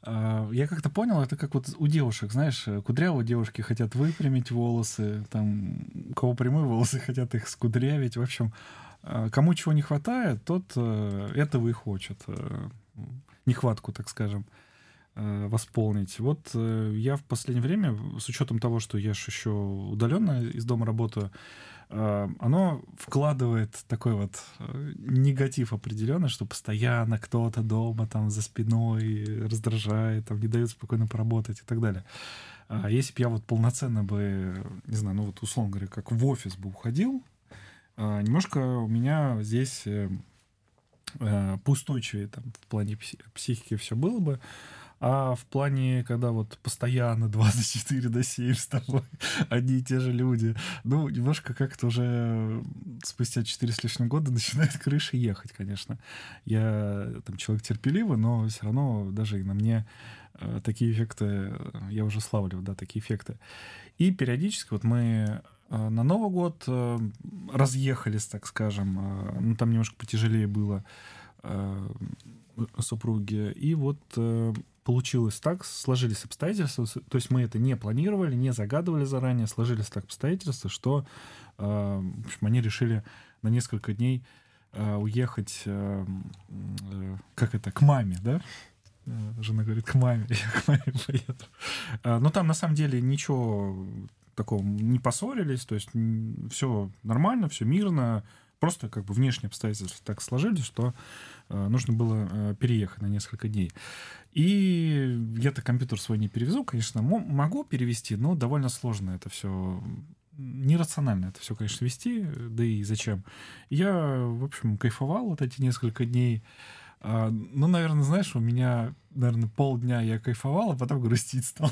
я как-то понял, это как вот у девушек, знаешь, кудрявые девушки хотят выпрямить волосы, там, у кого прямые волосы <laughs> хотят их скудрявить, в общем, кому чего не хватает, тот этого и хочет, нехватку, так скажем. Э, восполнить. Вот э, я в последнее время, с учетом того, что я же еще удаленно из дома работаю, э, оно вкладывает такой вот негатив определенный, что постоянно кто-то дома там за спиной раздражает, там не дает спокойно поработать и так далее. А если бы я вот полноценно бы, не знаю, ну вот условно говоря, как в офис бы уходил, немножко у меня здесь поустойчивее там в плане психики все было бы. А в плане, когда вот постоянно 24 до 7 с тобой <laughs> одни и те же люди, ну, немножко как-то уже спустя 4 с лишним года <laughs> начинает крыша ехать, конечно. Я там человек терпеливый, но все равно даже и на мне э, такие эффекты, э, я уже славлю, да, такие эффекты. И периодически вот мы э, на Новый год разъехались, так скажем, ну, там немножко потяжелее было супруги, и вот получилось так, сложились обстоятельства, то есть мы это не планировали, не загадывали заранее, сложились так обстоятельства, что э, в общем, они решили на несколько дней э, уехать, э, как это, к маме, да? Жена говорит, к маме, <laughs> я к маме поеду. Но там на самом деле ничего такого не поссорились, то есть все нормально, все мирно, просто как бы внешние обстоятельства так сложились, что э, нужно было э, переехать на несколько дней. И я-то компьютер свой не перевезу, конечно, могу перевести, но довольно сложно это все нерационально это все, конечно, вести, да и зачем. Я, в общем, кайфовал вот эти несколько дней. А, ну, наверное, знаешь, у меня, наверное, полдня я кайфовал, а потом грустить стал.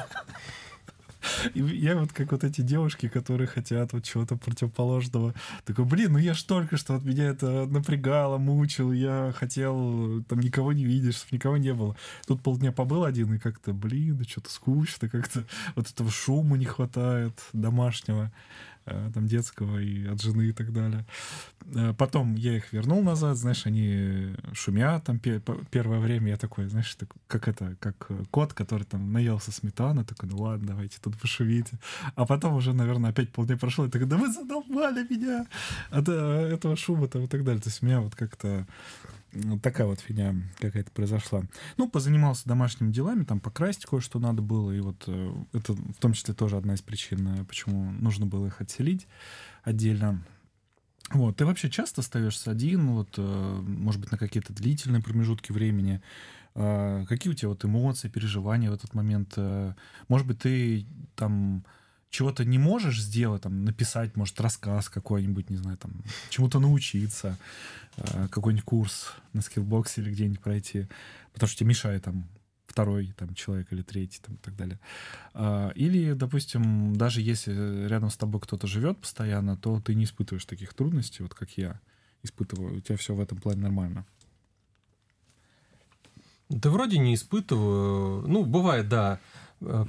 <laughs> Я вот как вот эти девушки, которые хотят вот чего-то противоположного. Такой, блин, ну я ж только что от меня это напрягало, мучил, я хотел там никого не видеть, чтобы никого не было. Тут полдня побыл один, и как-то, блин, да что-то скучно, как-то вот этого шума не хватает домашнего. Э, там детского и от жены и так далее. Э, потом я их вернул назад, знаешь, они шумят там первое время, я такой, знаешь, так, как это, как кот, который там наелся сметаны, такой, ну ладно, давайте тут пошумите. А потом уже, наверное, опять полдня прошло, и такой, да вы задолбали меня от э, этого шума там и так далее. То есть меня вот как-то такая вот фигня какая-то произошла. Ну, позанимался домашними делами, там покрасить кое-что надо было, и вот э, это в том числе тоже одна из причин, э, почему нужно было их отселить отдельно. Вот, ты вообще часто остаешься один, вот, э, может быть, на какие-то длительные промежутки времени? Какие у тебя вот эмоции, переживания в этот момент? Может быть, ты там чего-то не можешь сделать, там, написать, может, рассказ какой-нибудь, не знаю, там, чему-то научиться, э, какой-нибудь курс на скиллбоксе или где-нибудь пройти, потому что тебе мешает там второй там человек или третий там и так далее. А, или, допустим, даже если рядом с тобой кто-то живет постоянно, то ты не испытываешь таких трудностей, вот как я испытываю. У тебя все в этом плане нормально. Да вроде не испытываю. Ну, бывает, да,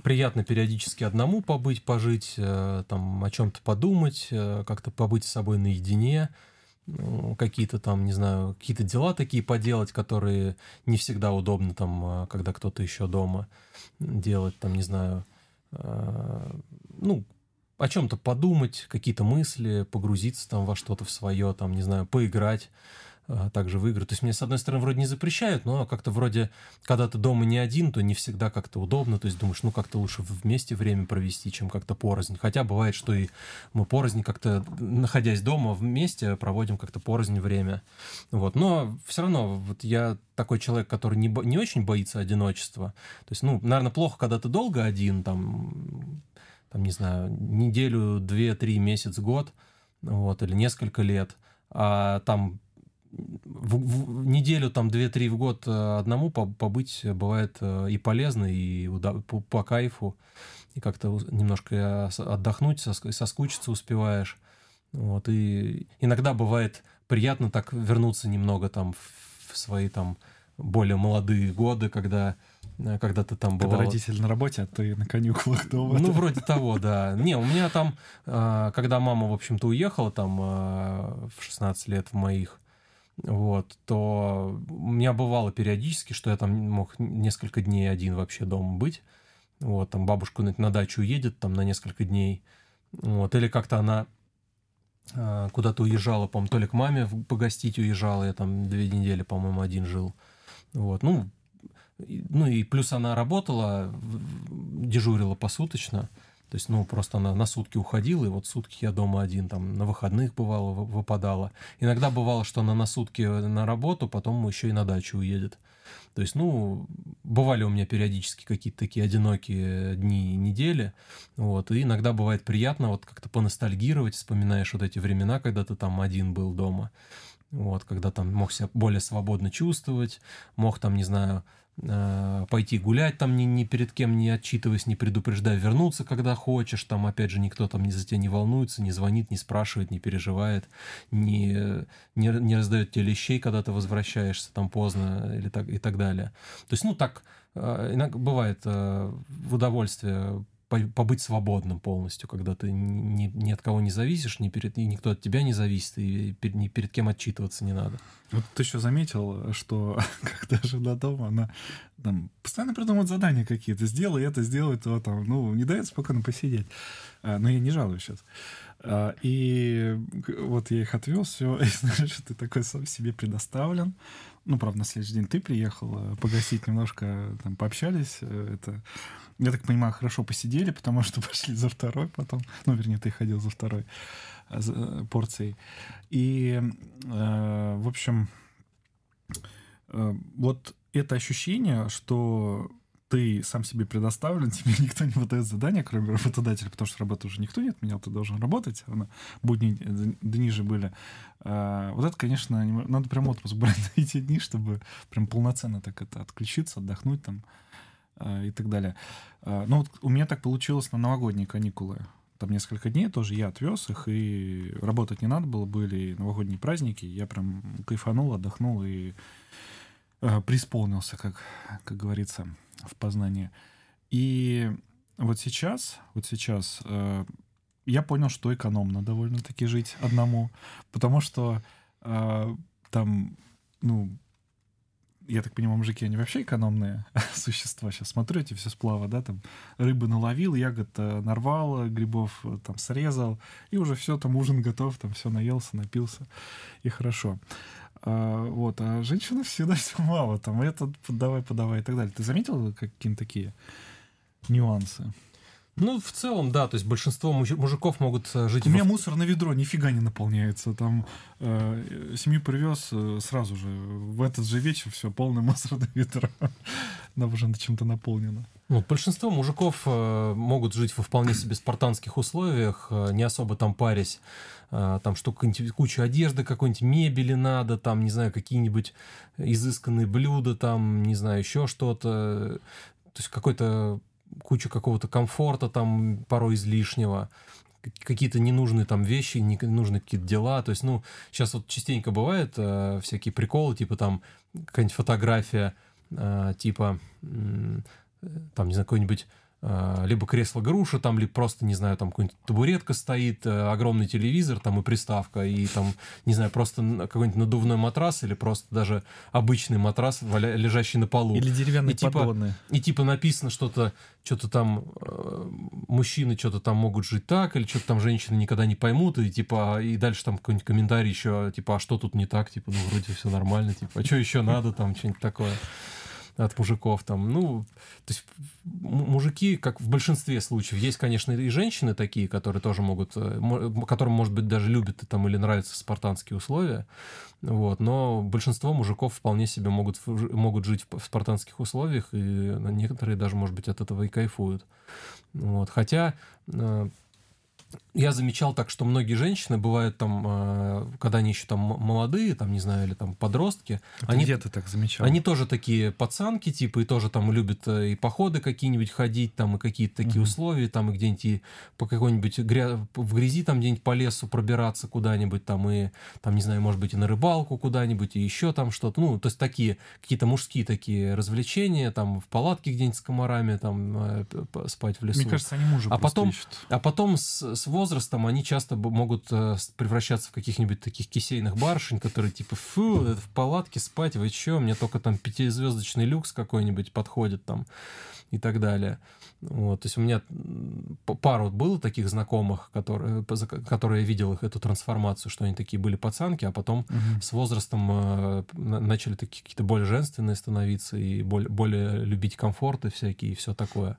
приятно периодически одному побыть, пожить, э, там о чем-то подумать, э, как-то побыть с собой наедине, ну, какие-то там, не знаю, какие-то дела такие поделать, которые не всегда удобно там, когда кто-то еще дома делать, там, не знаю, ну, о чем-то подумать, какие-то мысли, погрузиться там во что-то в свое, там, не знаю, поиграть также в игры. То есть мне, с одной стороны, вроде не запрещают, но как-то вроде, когда ты дома не один, то не всегда как-то удобно. То есть думаешь, ну как-то лучше вместе время провести, чем как-то порознь. Хотя бывает, что и мы порознь как-то, находясь дома вместе, проводим как-то порознь время. Вот. Но все равно вот я такой человек, который не, не очень боится одиночества. То есть, ну, наверное, плохо, когда ты долго один, там, там не знаю, неделю, две, три, месяц, год, вот, или несколько лет. А там в, в неделю, там, 2-3 в год э, одному побыть бывает э, и полезно, и по, по кайфу, и как-то немножко отдохнуть, соскучиться успеваешь. Вот, и иногда бывает приятно так вернуться немного там в свои там более молодые годы, когда э, когда ты там бывал... Когда родители на работе, а ты на каникулах дома. Ну, <laughs> вроде того, да. Не, у меня там, когда мама, в общем-то, уехала там в 16 лет в моих, вот, то у меня бывало периодически, что я там мог несколько дней один вообще дома быть. Вот, там бабушка на, дачу уедет там на несколько дней. Вот, или как-то она э, куда-то уезжала, по-моему, то ли к маме погостить уезжала, я там две недели, по-моему, один жил. Вот, ну, ну и плюс она работала, дежурила посуточно. То есть, ну, просто она на сутки уходила, и вот сутки я дома один, там, на выходных бывало, выпадала. Иногда бывало, что она на сутки на работу, потом еще и на дачу уедет. То есть, ну, бывали у меня периодически какие-то такие одинокие дни и недели, вот, и иногда бывает приятно вот как-то поностальгировать, вспоминаешь вот эти времена, когда ты там один был дома, вот, когда там мог себя более свободно чувствовать, мог там, не знаю, Э, пойти гулять там ни, ни перед кем не отчитываясь, не предупреждая, вернуться, когда хочешь, там опять же никто там за тебя не волнуется, не звонит, не спрашивает, не переживает, не, не, не раздает тебе лещей, когда ты возвращаешься там поздно или так, и так далее. То есть, ну так, э, иногда бывает э, в удовольствие побыть свободным полностью, когда ты ни, ни от кого не зависишь, ни перед, и никто от тебя не зависит, и перед, ни перед кем отчитываться не надо. Вот ты еще заметил, что <laughs> когда жена дома, она там, постоянно придумывает задания какие-то. Сделай это, сделай то, там, ну, не дает спокойно посидеть. А, но я не жалуюсь сейчас. А, и вот я их отвез, все, <laughs> и знаешь, ты такой сам себе предоставлен. Ну, правда, на следующий день ты приехал э, погасить немножко, там, пообщались. Э, это я так понимаю, хорошо посидели, потому что <laughs> пошли за второй потом. Ну, вернее, ты ходил за второй э, за, э, порцией. И, э, в общем, э, вот это ощущение, что ты сам себе предоставлен, <laughs> тебе никто не выдает задания, кроме работодателя, потому что работы уже никто не отменял, ты должен работать, она, будни дни же были. А, вот это, конечно, надо прям отпуск брать на <laughs> эти дни, чтобы прям полноценно так это отключиться, отдохнуть там, Э, и так далее. Ну, вот у меня так получилось на новогодние каникулы. Там несколько дней тоже я отвез их, и работать не надо было, были новогодние праздники. Я прям кайфанул, отдохнул и э, преисполнился, как, как говорится, в Познании. И вот сейчас, вот сейчас э, я понял, что экономно довольно-таки жить одному, потому что э, там, ну, я так понимаю, мужики, они вообще экономные <laughs> существа. Сейчас смотрю, эти все сплава, да, там рыбы наловил, ягод э, нарвал, грибов э, там срезал, и уже все, там ужин готов, там все наелся, напился, и хорошо. А, вот, а женщины всегда все мало, там это подавай, подавай и так далее. Ты заметил какие-то такие нюансы? Ну, в целом, да, то есть большинство мужиков могут э, жить... У во... меня мусор на ведро нифига не наполняется. Там э, семью привез э, сразу же, в этот же вечер все, <laughs> мусор на ведро. Она уже чем-то наполнена. Ну, большинство мужиков э, могут жить во вполне себе спартанских условиях, э, не особо там парясь. Э, там что куча одежды какой-нибудь, мебели надо, там, не знаю, какие-нибудь изысканные блюда, там, не знаю, еще что-то. То есть какой-то куча какого-то комфорта там порой излишнего, какие-то ненужные там вещи, ненужные какие-то дела. То есть, ну, сейчас вот частенько бывает э, всякие приколы, типа там какая-нибудь фотография, э, типа, э, там, не знаю, какой-нибудь э, либо кресло-груша, там, либо просто, не знаю, там какая-нибудь табуретка стоит, э, огромный телевизор там и приставка, и там, не знаю, просто какой-нибудь надувной матрас или просто даже обычный матрас, валя, лежащий на полу. Или деревянные и, типа, поддоны. И типа написано что-то, что-то там э, мужчины что-то там могут жить так, или что-то там женщины никогда не поймут, и типа, и дальше там какой-нибудь комментарий еще, типа, а что тут не так, типа, ну вроде все нормально, типа, а что еще надо, там, что-нибудь такое от мужиков там. Ну, то есть мужики, как в большинстве случаев, есть, конечно, и женщины такие, которые тоже могут, э, которым, может быть, даже любят там или нравятся спартанские условия, вот, но большинство мужиков вполне себе могут, могут жить в спартанских условиях, и некоторые даже, может быть, от этого и кайфуют. Вот, хотя э, я замечал так, что многие женщины бывают там, э, когда они еще там молодые, там, не знаю, или там подростки. Это они, где ты так замечал? Они тоже такие пацанки, типа, и тоже там любят э, и походы какие-нибудь ходить, там, и какие-то такие угу. условия, там, и где-нибудь по какой-нибудь гря... в грязи там где-нибудь по лесу пробираться куда-нибудь, там, и, там, не знаю, может быть, и на рыбалку куда-нибудь, и еще там что-то. Ну, то есть такие, какие-то мужские такие развлечения, там, в палатке где-нибудь с комарами, там, э, спать в лесу. Мне кажется, они мужа а потом, ищут. А потом с, с возрастом они часто могут э, превращаться в каких-нибудь таких кисейных барышень, которые типа, фу, в палатке спать, вы чё, мне только там пятизвездочный люкс какой-нибудь подходит там и так далее. Вот, то есть у меня пару было таких знакомых, которые, которые я видел их эту трансформацию, что они такие были пацанки, а потом угу. с возрастом э, начали такие какие-то более женственные становиться и более, более любить комфорты всякие и все такое.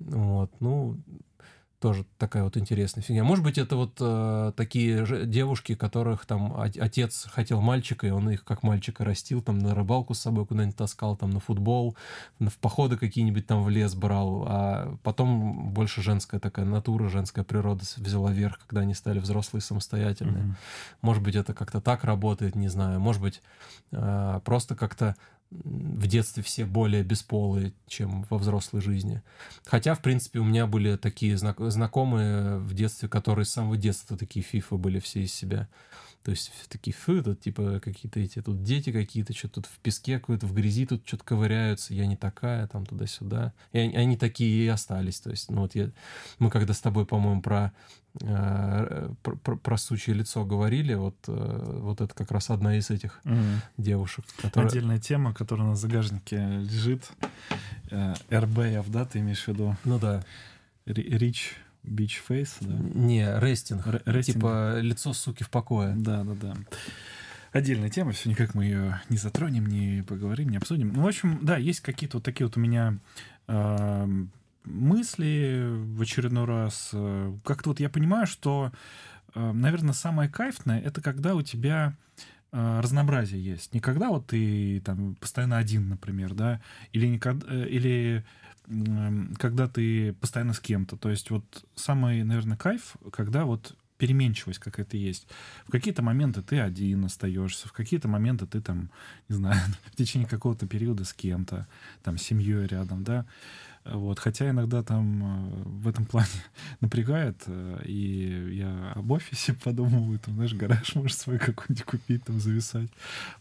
Вот, ну, тоже такая вот интересная фигня. Может быть, это вот э, такие же девушки, которых там отец хотел мальчика, и он их как мальчика растил, там на рыбалку с собой куда-нибудь таскал, там на футбол, в походы какие-нибудь там в лес брал, а потом больше женская такая натура, женская природа взяла верх, когда они стали взрослые самостоятельные. Mm-hmm. Может быть, это как-то так работает, не знаю. Может быть, э, просто как-то в детстве все более бесполые, чем во взрослой жизни. Хотя, в принципе, у меня были такие знакомые в детстве, которые с самого детства такие фифы были все из себя. То есть такие фу, тут типа какие-то эти тут дети какие-то, что-то тут в песке какой-то, в грязи тут что-то ковыряются, я не такая, там туда-сюда. И они, они такие и остались. То есть, ну вот я, мы когда с тобой, по-моему, про про, про, про сучье лицо говорили, вот, э, вот это как раз одна из этих mm. девушек. Которая... Отдельная тема, которая на загажнике лежит. Э, РБФ, да, ты имеешь в виду? Ну да. Рич Beach Face, да? Не, рестинг. Р- рестинг. Типа лицо суки в покое. Да, да, да. Отдельная тема, все никак мы ее не затронем, не поговорим, не обсудим. Ну, в общем, да, есть какие-то вот такие вот у меня э, мысли в очередной раз. Как-то вот я понимаю, что, э, наверное, самое кайфное это когда у тебя э, разнообразие есть. Не когда вот ты там постоянно один, например, да, или, никогда, э, или когда ты постоянно с кем-то. То есть вот самый, наверное, кайф, когда вот переменчивость какая-то есть. В какие-то моменты ты один остаешься, в какие-то моменты ты там, не знаю, <laughs> в течение какого-то периода с кем-то, там, с семьей рядом, да. Вот, хотя иногда там э, в этом плане <laughs> напрягает, э, и я об офисе <laughs> подумываю, там, знаешь, гараж может свой какой-нибудь купить, там, зависать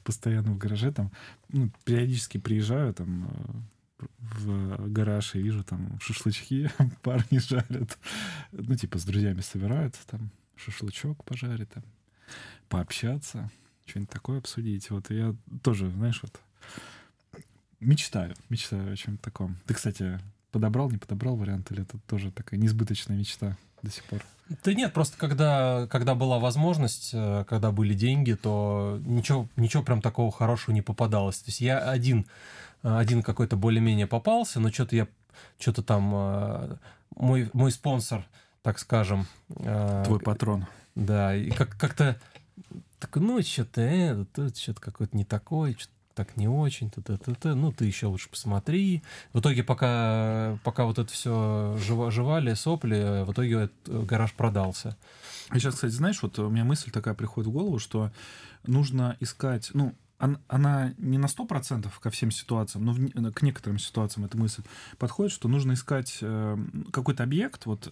постоянно в гараже, там, ну, периодически приезжаю, там, э, в гараж и вижу там шашлычки, парни жарят. Ну, типа, с друзьями собираются, там, шашлычок пожарить, там, пообщаться, что-нибудь такое обсудить. Вот я тоже, знаешь, вот мечтаю, мечтаю о чем-то таком. Ты, кстати, подобрал, не подобрал вариант, или это тоже такая несбыточная мечта до сих пор? Да нет, просто когда, когда была возможность, э, когда были деньги, то ничего, ничего прям такого хорошего не попадалось. То есть я один один какой-то более-менее попался, но что-то я, что-то там, э, мой, мой спонсор, так скажем... Э, Твой патрон. Да, и как- как-то, так, ну, что-то это, тут что-то какое-то не такое, что-то так не очень, т -т -т -т, ну ты еще лучше посмотри. В итоге, пока, пока вот это все жевали, сопли, в итоге этот гараж продался. А сейчас, кстати, знаешь, вот у меня мысль такая приходит в голову, что нужно искать, ну, она не на 100% ко всем ситуациям, но в, к некоторым ситуациям эта мысль подходит, что нужно искать э, какой-то объект, вот э,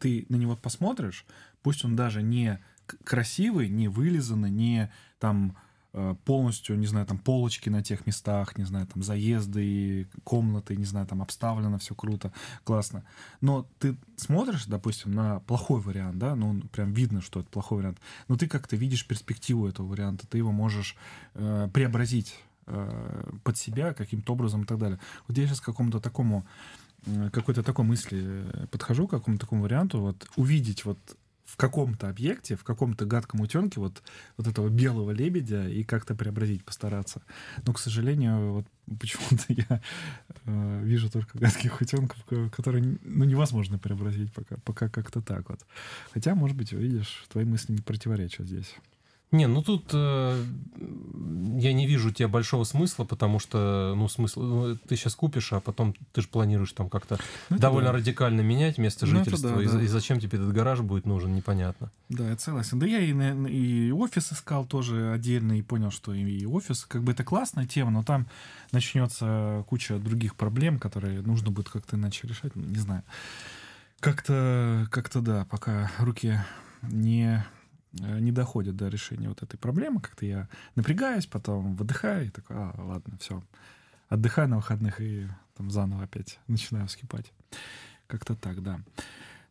ты на него посмотришь, пусть он даже не красивый, не вылизанный, не там э, полностью, не знаю, там полочки на тех местах, не знаю, там заезды, комнаты, не знаю, там обставлено все круто, классно. Но ты смотришь, допустим, на плохой вариант, да, ну, прям видно, что это плохой вариант, но ты как-то видишь перспективу этого варианта, ты его можешь э, преобразить э, под себя каким-то образом и так далее. Вот я сейчас к какому-то такому какой-то такой мысли э, подхожу, к какому-то такому варианту, вот увидеть вот в каком-то объекте, в каком-то гадком утенке вот, вот этого белого лебедя и как-то преобразить, постараться. Но, к сожалению, вот почему-то <laughs> я э, вижу только гадких утенков, которые ну, невозможно преобразить пока, пока как-то так вот. Хотя, может быть, увидишь, твои мысли не противоречат здесь. Не, ну тут э, я не вижу тебе большого смысла, потому что, ну, смысл, ну, ты сейчас купишь, а потом ты же планируешь там как-то ну, довольно да. радикально менять место ну, жительства, да, и, да. и зачем тебе этот гараж будет нужен, непонятно. Да, я согласен. Да я и, и офис искал тоже отдельно, и понял, что и офис, как бы это классная тема, но там начнется куча других проблем, которые нужно будет как-то иначе решать, не знаю. Как-то, как-то да, пока руки не не доходит до решения вот этой проблемы. Как-то я напрягаюсь, потом выдыхаю и такой, а, ладно, все. Отдыхаю на выходных и там заново опять начинаю вскипать. Как-то так, да.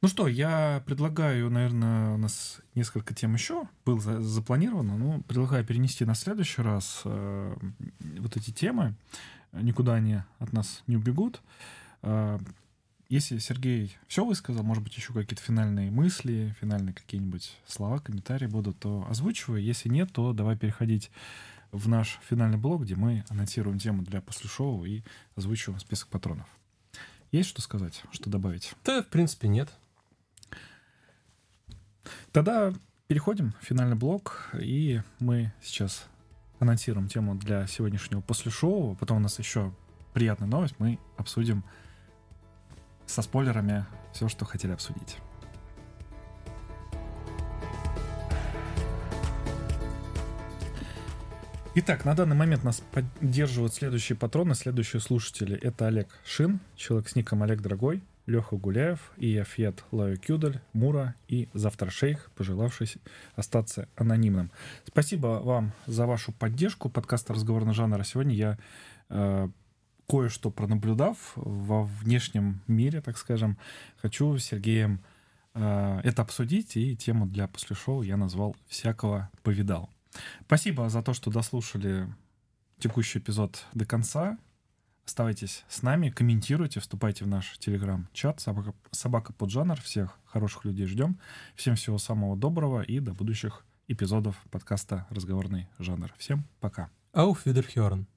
Ну что, я предлагаю, наверное, у нас несколько тем еще было запланировано, но предлагаю перенести на следующий раз э, вот эти темы. Никуда они от нас не убегут. Э, если Сергей все высказал, может быть, еще какие-то финальные мысли, финальные какие-нибудь слова, комментарии будут, то озвучиваю. Если нет, то давай переходить в наш финальный блок, где мы анонсируем тему для после шоу и озвучиваем список патронов. Есть что сказать, что добавить? Да, в принципе, нет. Тогда переходим в финальный блок, и мы сейчас анонсируем тему для сегодняшнего после шоу. Потом у нас еще приятная новость. Мы обсудим со спойлерами все, что хотели обсудить. Итак, на данный момент нас поддерживают следующие патроны, следующие слушатели. Это Олег Шин, человек с ником Олег Дорогой, Леха Гуляев, и Афет Лаю Кюдель, Мура и Завтра Шейх, пожелавший остаться анонимным. Спасибо вам за вашу поддержку подкаста «Разговор на жанр». Сегодня я э, кое-что пронаблюдав во внешнем мире, так скажем, хочу с Сергеем э, это обсудить, и тему для после шоу я назвал «Всякого повидал». Спасибо за то, что дослушали текущий эпизод до конца. Оставайтесь с нами, комментируйте, вступайте в наш телеграм-чат «Собака, «Собака под жанр». Всех хороших людей ждем. Всем всего самого доброго и до будущих эпизодов подкаста «Разговорный жанр». Всем пока. Auf Wiederhören.